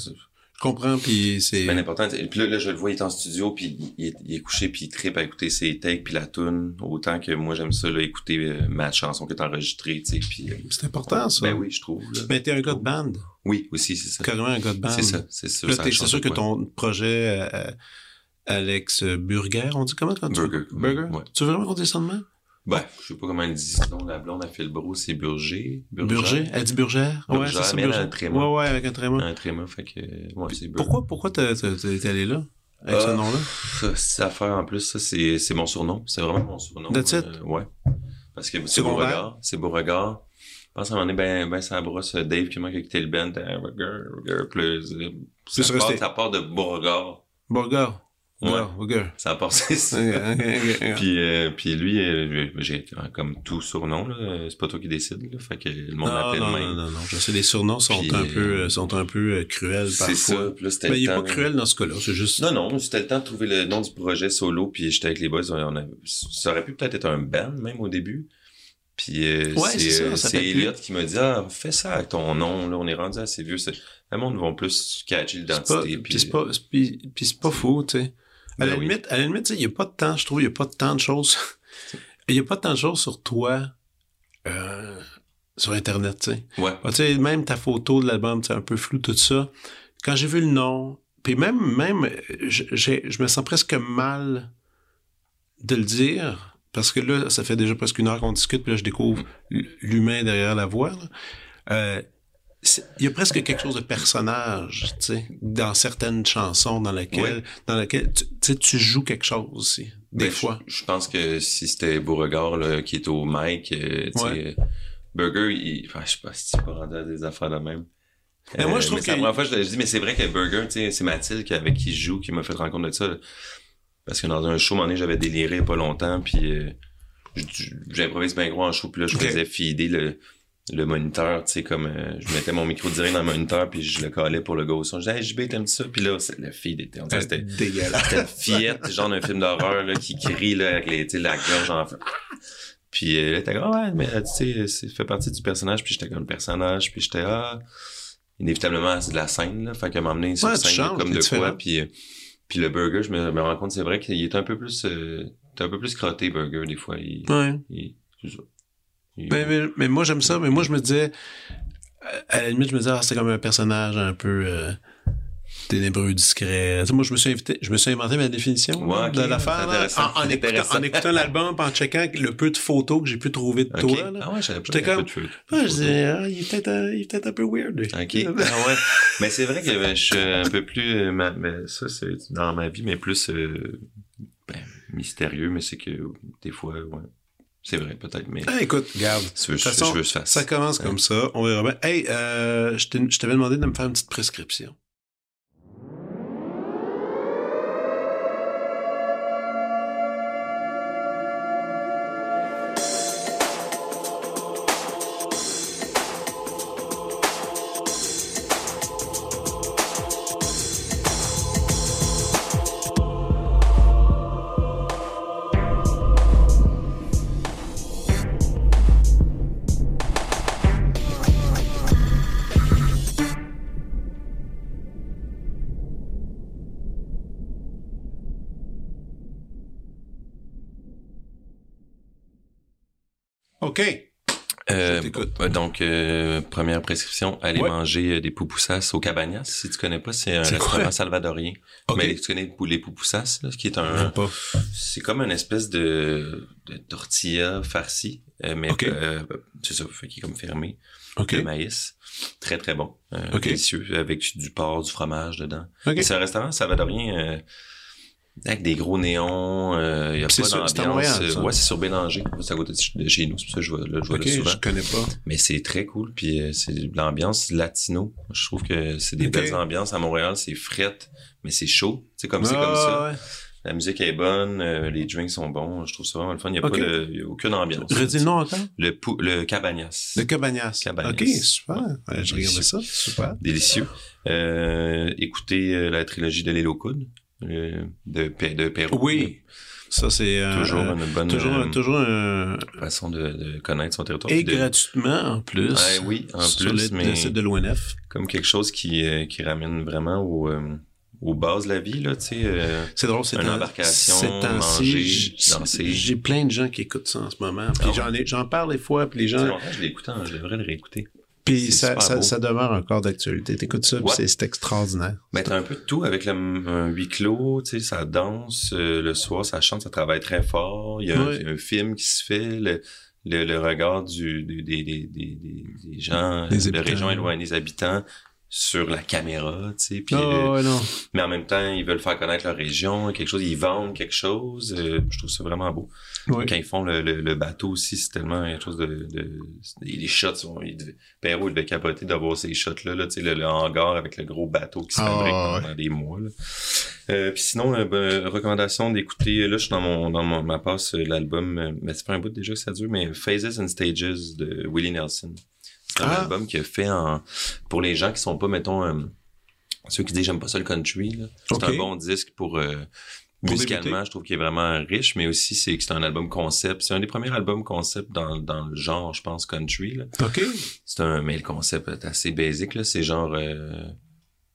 Je comprends, puis c'est... bien important. Puis là, là, je le vois, il est en studio, puis il est, il est couché, puis il tripe à écouter ses takes, puis la tune. Autant que moi, j'aime ça, là, écouter euh, ma chanson qui est enregistrée, tu sais. Puis, euh, C'est important, ça. ben oui, je trouve. là. Ben, t'es un gars de band. Oui, aussi, c'est ça. Carrément un gars de band. C'est ça, c'est. Là, ça c'est sûr que ton projet, euh, Alex Burger, on dit comment quand tu... Burger. Burger? Ouais. Tu veux vraiment qu'on dise ça de même? Ben, je sais pas comment elle dit. Sinon, la blonde à Philbro, c'est Burger. Burger? Elle dit Burgère? Ouais, Burgère, c'est ça, Burgère. un tréma. Ouais, ouais, avec un tréma. Un tréma, fait que, ouais, c'est. Pourquoi, pourquoi t'es allé là? Avec ce Ah, nom-là? Ça, Cette affaire, en plus, ça, c'est, mon surnom. C'est vraiment mon surnom. That's it? Euh, ouais. Parce que c'est beau Secondaire? regard. C'est beau regard. Je pense à un moment donné, ben, ben, ça brosse euh, Dave qui m'a quitté le band. euh, Burger, Burger, plus. euh, Ça part, de beau regard. Ouais. Burger. Ça ok, ok. Puis, euh, puis lui, euh, j'ai euh, comme tout surnom, là. C'est pas toi qui décide, là. Fait que le monde m'appelle non, même. non, non, non. Je sais, les surnoms sont Puis, un peu, sont un peu cruels parfois. C'est ça. Puis là, Mais il est pas cruel dans ce cas-là, c'est juste... Non, non, c'était le temps de trouver le nom du projet solo, puis j'étais avec les boys, on a, ça aurait pu peut-être être un band, même au début. Puis euh, Ouais, c'est c'est. Elliot qui m'a dit ah fais ça avec ton nom là on est rendu assez vieux c'est le monde vont plus catcher l'identité puis puis c'est pas, puis, puis c'est pas fou, tu sais. À la Ben oui. limite, à la limite, il n'y a pas de temps, je trouve, il n'y a pas de tant de choses. [laughs] Il n'y a pas tant de choses sur toi euh, sur Internet, tu sais. Ouais. Ah, tu sais, même ta photo de l'album, c'est un peu flou, tout ça. Quand j'ai vu le nom, puis même, même, je, me sens presque mal de le dire, parce que là, ça fait déjà presque une heure qu'on discute, puis là, je découvre l'humain derrière la voix. Euh, il y a presque quelque chose de personnage, tu sais, dans certaines chansons dans lesquelles, dans lesquelles tu, tu sais, tu joues quelque chose aussi, des Ben, fois. Je, je pense que si c'était Beauregard là, qui est au mic, euh, tu sais, Ouais. euh, Burger, il, enfin, je sais pas si tu peux rendre des affaires de même. Euh, Mais moi, je trouve mais c'est la que- première fois que je le dis, mais c'est vrai que Burger, tu sais, c'est Mathilde avec qui je joue qui m'a fait rendre compte de ça. Parce que dans un show, à un moment donné, j'avais déliré il y a pas longtemps, puis euh, j'improvise bien gros en show, puis là, je faisais feeder le, le moniteur, tu sais, comme euh, je mettais mon micro direct dans le moniteur, puis je le collais pour le go son. Je disais, hey, JB, t'aimes ça? Puis là, c'est- le feed était, on dirait que c'était dégueulasse. c'était fillette, genre d'un film d'horreur, là, qui crie, là, avec les, la gorge en. Puis euh, là, t'es comme, Ah ouais, mais euh, tu sais, c'est fait partie du personnage, puis j'étais comme le personnage, puis j'étais, ah, inévitablement, c'est de la scène, là, fait qu'à m'emmener sur Ouais, scène, changes, comme de différent. quoi, puis, euh, puis le burger, je me, me rends compte, c'est vrai qu'il est un peu plus, euh, t'es un peu plus crotté, burger, des fois, il, Ouais. ça. Il- Mais, mais, mais moi, j'aime ça, mais moi, je me disais, à la limite, je me disais, ah, c'est comme un personnage un peu euh, ténébreux, discret. Tu sais, moi, je me suis invité, je me suis inventé ma définition Ouais, là, ok, de l'affaire, en, en écoutant, en écoutant l'album, en checkant le peu de photos que j'ai pu trouver de toi. Là. Ah ouais, j'avais pas comme- peu de. Ouais, je disais, ah, il est peut-être un, peu weird. lui. OK. Ah ouais. Mais c'est vrai que euh, je suis un peu plus, euh, ma- mais ça, c'est dans ma vie, mais plus euh, ben, mystérieux, mais c'est que des fois, ouais. C'est vrai, peut-être, mais Ah, écoute, regarde, si veux, façon, je veux que je fasse. ça commence comme ça, on verra bien. Hey, euh, je t'avais demandé de me faire une petite prescription. T'écoute. donc, euh, première prescription, aller Ouais. manger euh, des poupoussas au Cabanas. Si tu connais pas, c'est un restaurant salvadorien. Mais tu connais les poupoussas, là, ce qui est un... C'est comme une espèce de, de tortilla farcie, euh, mais euh, c'est ça, qu'il est comme fermé. OK. de maïs. Très, très bon. Euh. Délicieux, avec du porc, du fromage dedans. C'est un restaurant salvadorien euh, avec des gros néons. euh, Il y a C'est pas sur- d'ambiance. euh, ça? ouais, c'est sur Bélanger. C'est à côté de chez nous. C'est pour ça que je vois, là, je vois OK, là souvent. je connais pas. Mais c'est très cool. Puis euh, c'est de l'ambiance latino. Je trouve que c'est des belles ambiances. À Montréal, c'est frette, mais c'est chaud. C'est comme c'est comme ça. ouais. La musique est bonne, euh, les drinks sont bons. Je trouve ça vraiment le fun. Il n'y a, pas de, y a aucune ambiance. Redis le nom encore? Le, pou- le Cabanas. Le Cabagnas. Cabanas. OK, super. Ouais, je regardais ça. Super. délicieux. Euh, écoutez euh, la trilogie de Lélo Coude, euh, de, de Perrault. Oui. Ça, c'est euh, Toujours euh, une bonne toujours, euh, toujours un... façon de, de connaître son territoire. Et de- gratuitement, en plus. Ouais, oui, en sur plus, le, site de l'ONF. comme quelque chose qui, euh, qui ramène vraiment au, aux bases de la vie, là, tu sais. euh, C'est drôle, c'est Une temps- embarcation, manger, danser. J'ai plein de gens qui écoutent ça en ce moment. Puis Ah j'en j'en parle des fois, puis les gens... je l'écoute, hein, je devrais le réécouter. Puis ça, ça, ça demeure encore d'actualité. T'écoutes ça, c'est- extraordinaire. T'as un peu de tout avec le un huis clos, tu sais, ça danse, euh, le soir, ça chante, ça travaille très fort. Il y a un- film qui se fait, le, le, le regard du, des, des, des, des, gens Des de régions éloignées des habitants sur la caméra, tu sais, puis euh, ouais, non. mais en même temps, ils veulent faire connaître leur région, quelque chose, ils vendent quelque chose. euh, je trouve ça vraiment beau. Quand ils font le, le, le bateau aussi, c'est tellement quelque chose de... de les shots sont... Il devait, Perrault, il devait capoter d'avoir ces shots-là, là, tu sais, le, le hangar avec le gros bateau qui se Ah, fabrique pendant des mois. Là. Euh, puis sinon, euh, ben, recommandation d'écouter, là, je suis dans mon dans mon, ma passe, euh, l'album, euh, mais c'est pas un bout déjà que ça dure, mais Phases and Stages de Willie Nelson. C'est un Ah. album qu'il a fait en... Pour les gens qui sont pas, mettons... euh, ceux qui disent j'aime pas ça le country. C'est un bon disque pour... euh, Pour musicalement, je trouve qu'il est vraiment riche, mais aussi c'est que c'est un album concept. C'est un des premiers albums concept dans, dans le genre, je pense, country. Là. OK. C'est un, mais le concept est assez basique. Là. C'est genre euh,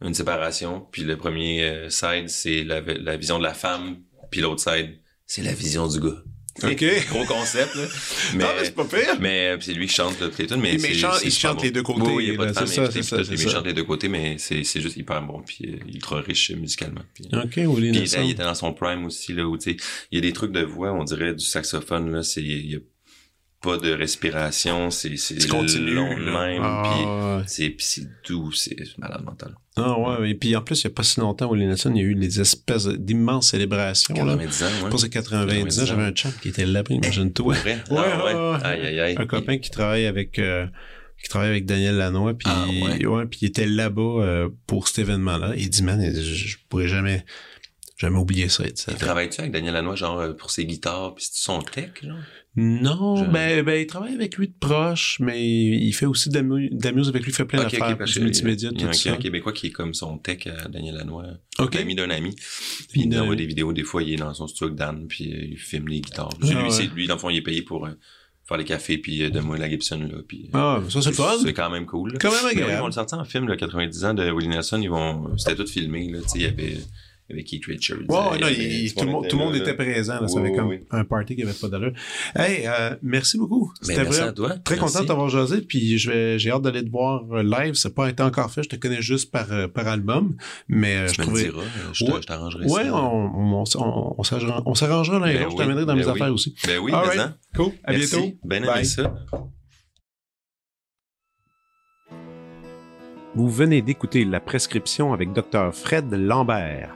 une séparation, puis le premier euh, side, c'est la, la vision de la femme, puis l'autre side, c'est la vision du gars. OK. Gros concept, là. [laughs] Mais, non, mais c'est pas pire. Mais euh, c'est lui qui chante le Playton, mais, il chante, il chante les deux côtés. Oui, il a pas de ça, Il chante les deux côtés, mais c'est, c'est juste hyper bon, puis euh, ultra riche musicalement. Puis, OK, Willie il, il était dans son prime aussi, là, où, tu sais, il y a des trucs de voix, on dirait du saxophone, là, c'est, il y a pas de respiration, c'est c'est long de même, Ah, puis c'est c'est doux, c'est malade mental. Ah ouais, et puis en plus, il n'y a pas si longtemps, Willie Nelson, il y a eu des espèces d'immenses célébrations. Là. 90 ans, ouais. Pour ses 90 ans, j'avais un chum qui était là-bas, imagine-toi. Ouais, Ah, ouais, ouais. Aïe, aïe, aïe. Un copain qui travaille avec euh, qui travaille avec Daniel Lanois, puis Ah, ouais. puis il était là-bas euh, pour cet événement-là. Il dit, man, je, je pourrais jamais jamais oublier ça. Ça Il travaille-tu avec Daniel Lanois, genre, euh, pour ses guitares, puis c'est son tech, genre? Non, Je- ben, ben, il travaille avec lui de proche, mais il fait aussi de la, mu- de la musique avec lui, il fait plein Ok, d'affaires, ok, parce du multimédia, il y a tout un, ça. Québécois qui est comme son tech Daniel Lanois. Ok. L'ami d'un ami. Puis il envoie des vidéos, des fois, il est dans son studio avec Dan, puis euh, il filme les guitares. Ah, lui, ouais. c'est lui, dans le fond, il est payé pour euh, faire les cafés, puis euh, donne-moi la Gibson, là, puis... euh, Ah, ça c'est le fun. C'est quand même cool. là. Quand même Mais oui, ils agréable. vont le sortir en film, le 90 ans de Willie Nelson. Ils vont, c'était tout filmé, là. Tu sais, il y avait, avait Keith Richards. Ouais, ouais, il tout tout, le monde, tout le monde là, était là. présent. Là, ça Oui, avait oui, comme oui. un party qui avait pas d'allure. Hey, euh, merci beaucoup. C'était merci vrai. à toi. Très Merci. content de t'avoir jasé, puis je vais, j'ai hâte d'aller te voir euh, live. C'est pas été encore fait, je te connais juste par, euh, par album, mais euh, je Tu me trouvais... diras, je Ouais. t'arrangerai Ouais, ça. on, on, on, on s'arrangera- on s'arrangera l'un et Ben l'autre. Je t'amènerai dans ben mes oui. affaires aussi. Ben oui, All right. Cool. À Merci. bientôt. Ben aimé Bye. ça. Vous venez d'écouter La Prescription avec Dr. Fred Lambert.